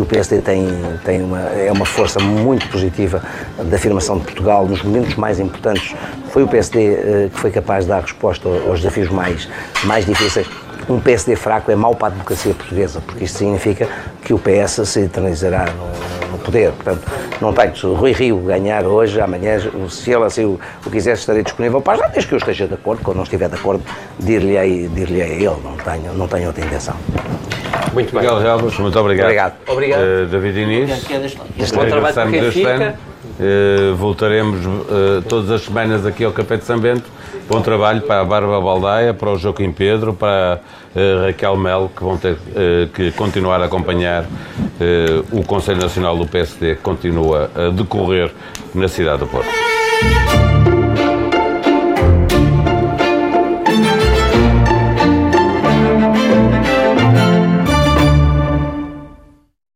que o PSD tem, tem uma, é uma força muito positiva da afirmação de Portugal nos momentos mais importantes. Foi o PSD uh, que foi capaz de dar resposta aos desafios mais, mais difíceis. Um PSD fraco é mau para a democracia portuguesa, porque isto significa que o PS se eternizará no, no poder. Portanto, não tenho. Se o Rui Rio ganhar hoje, amanhã, se ele assim o, o quiser, estarei disponível para ajudar, desde que eu esteja de acordo. Quando não estiver de acordo, dir-lhe dir a ele. Não tenho, não tenho outra intenção.
Muito bem.
Miguel Relvas, muito obrigado.
Obrigado.
Obrigado.
Uh, David Inês.
Bom trabalho para quem fica.
Uh, voltaremos uh, todas as semanas aqui ao Café de São Bento. Bom trabalho para a Barba Baldaia, para o Joaquim Pedro, para a Raquel Melo, que vão ter que continuar a acompanhar o Conselho Nacional do PSD, que continua a decorrer na cidade do Porto.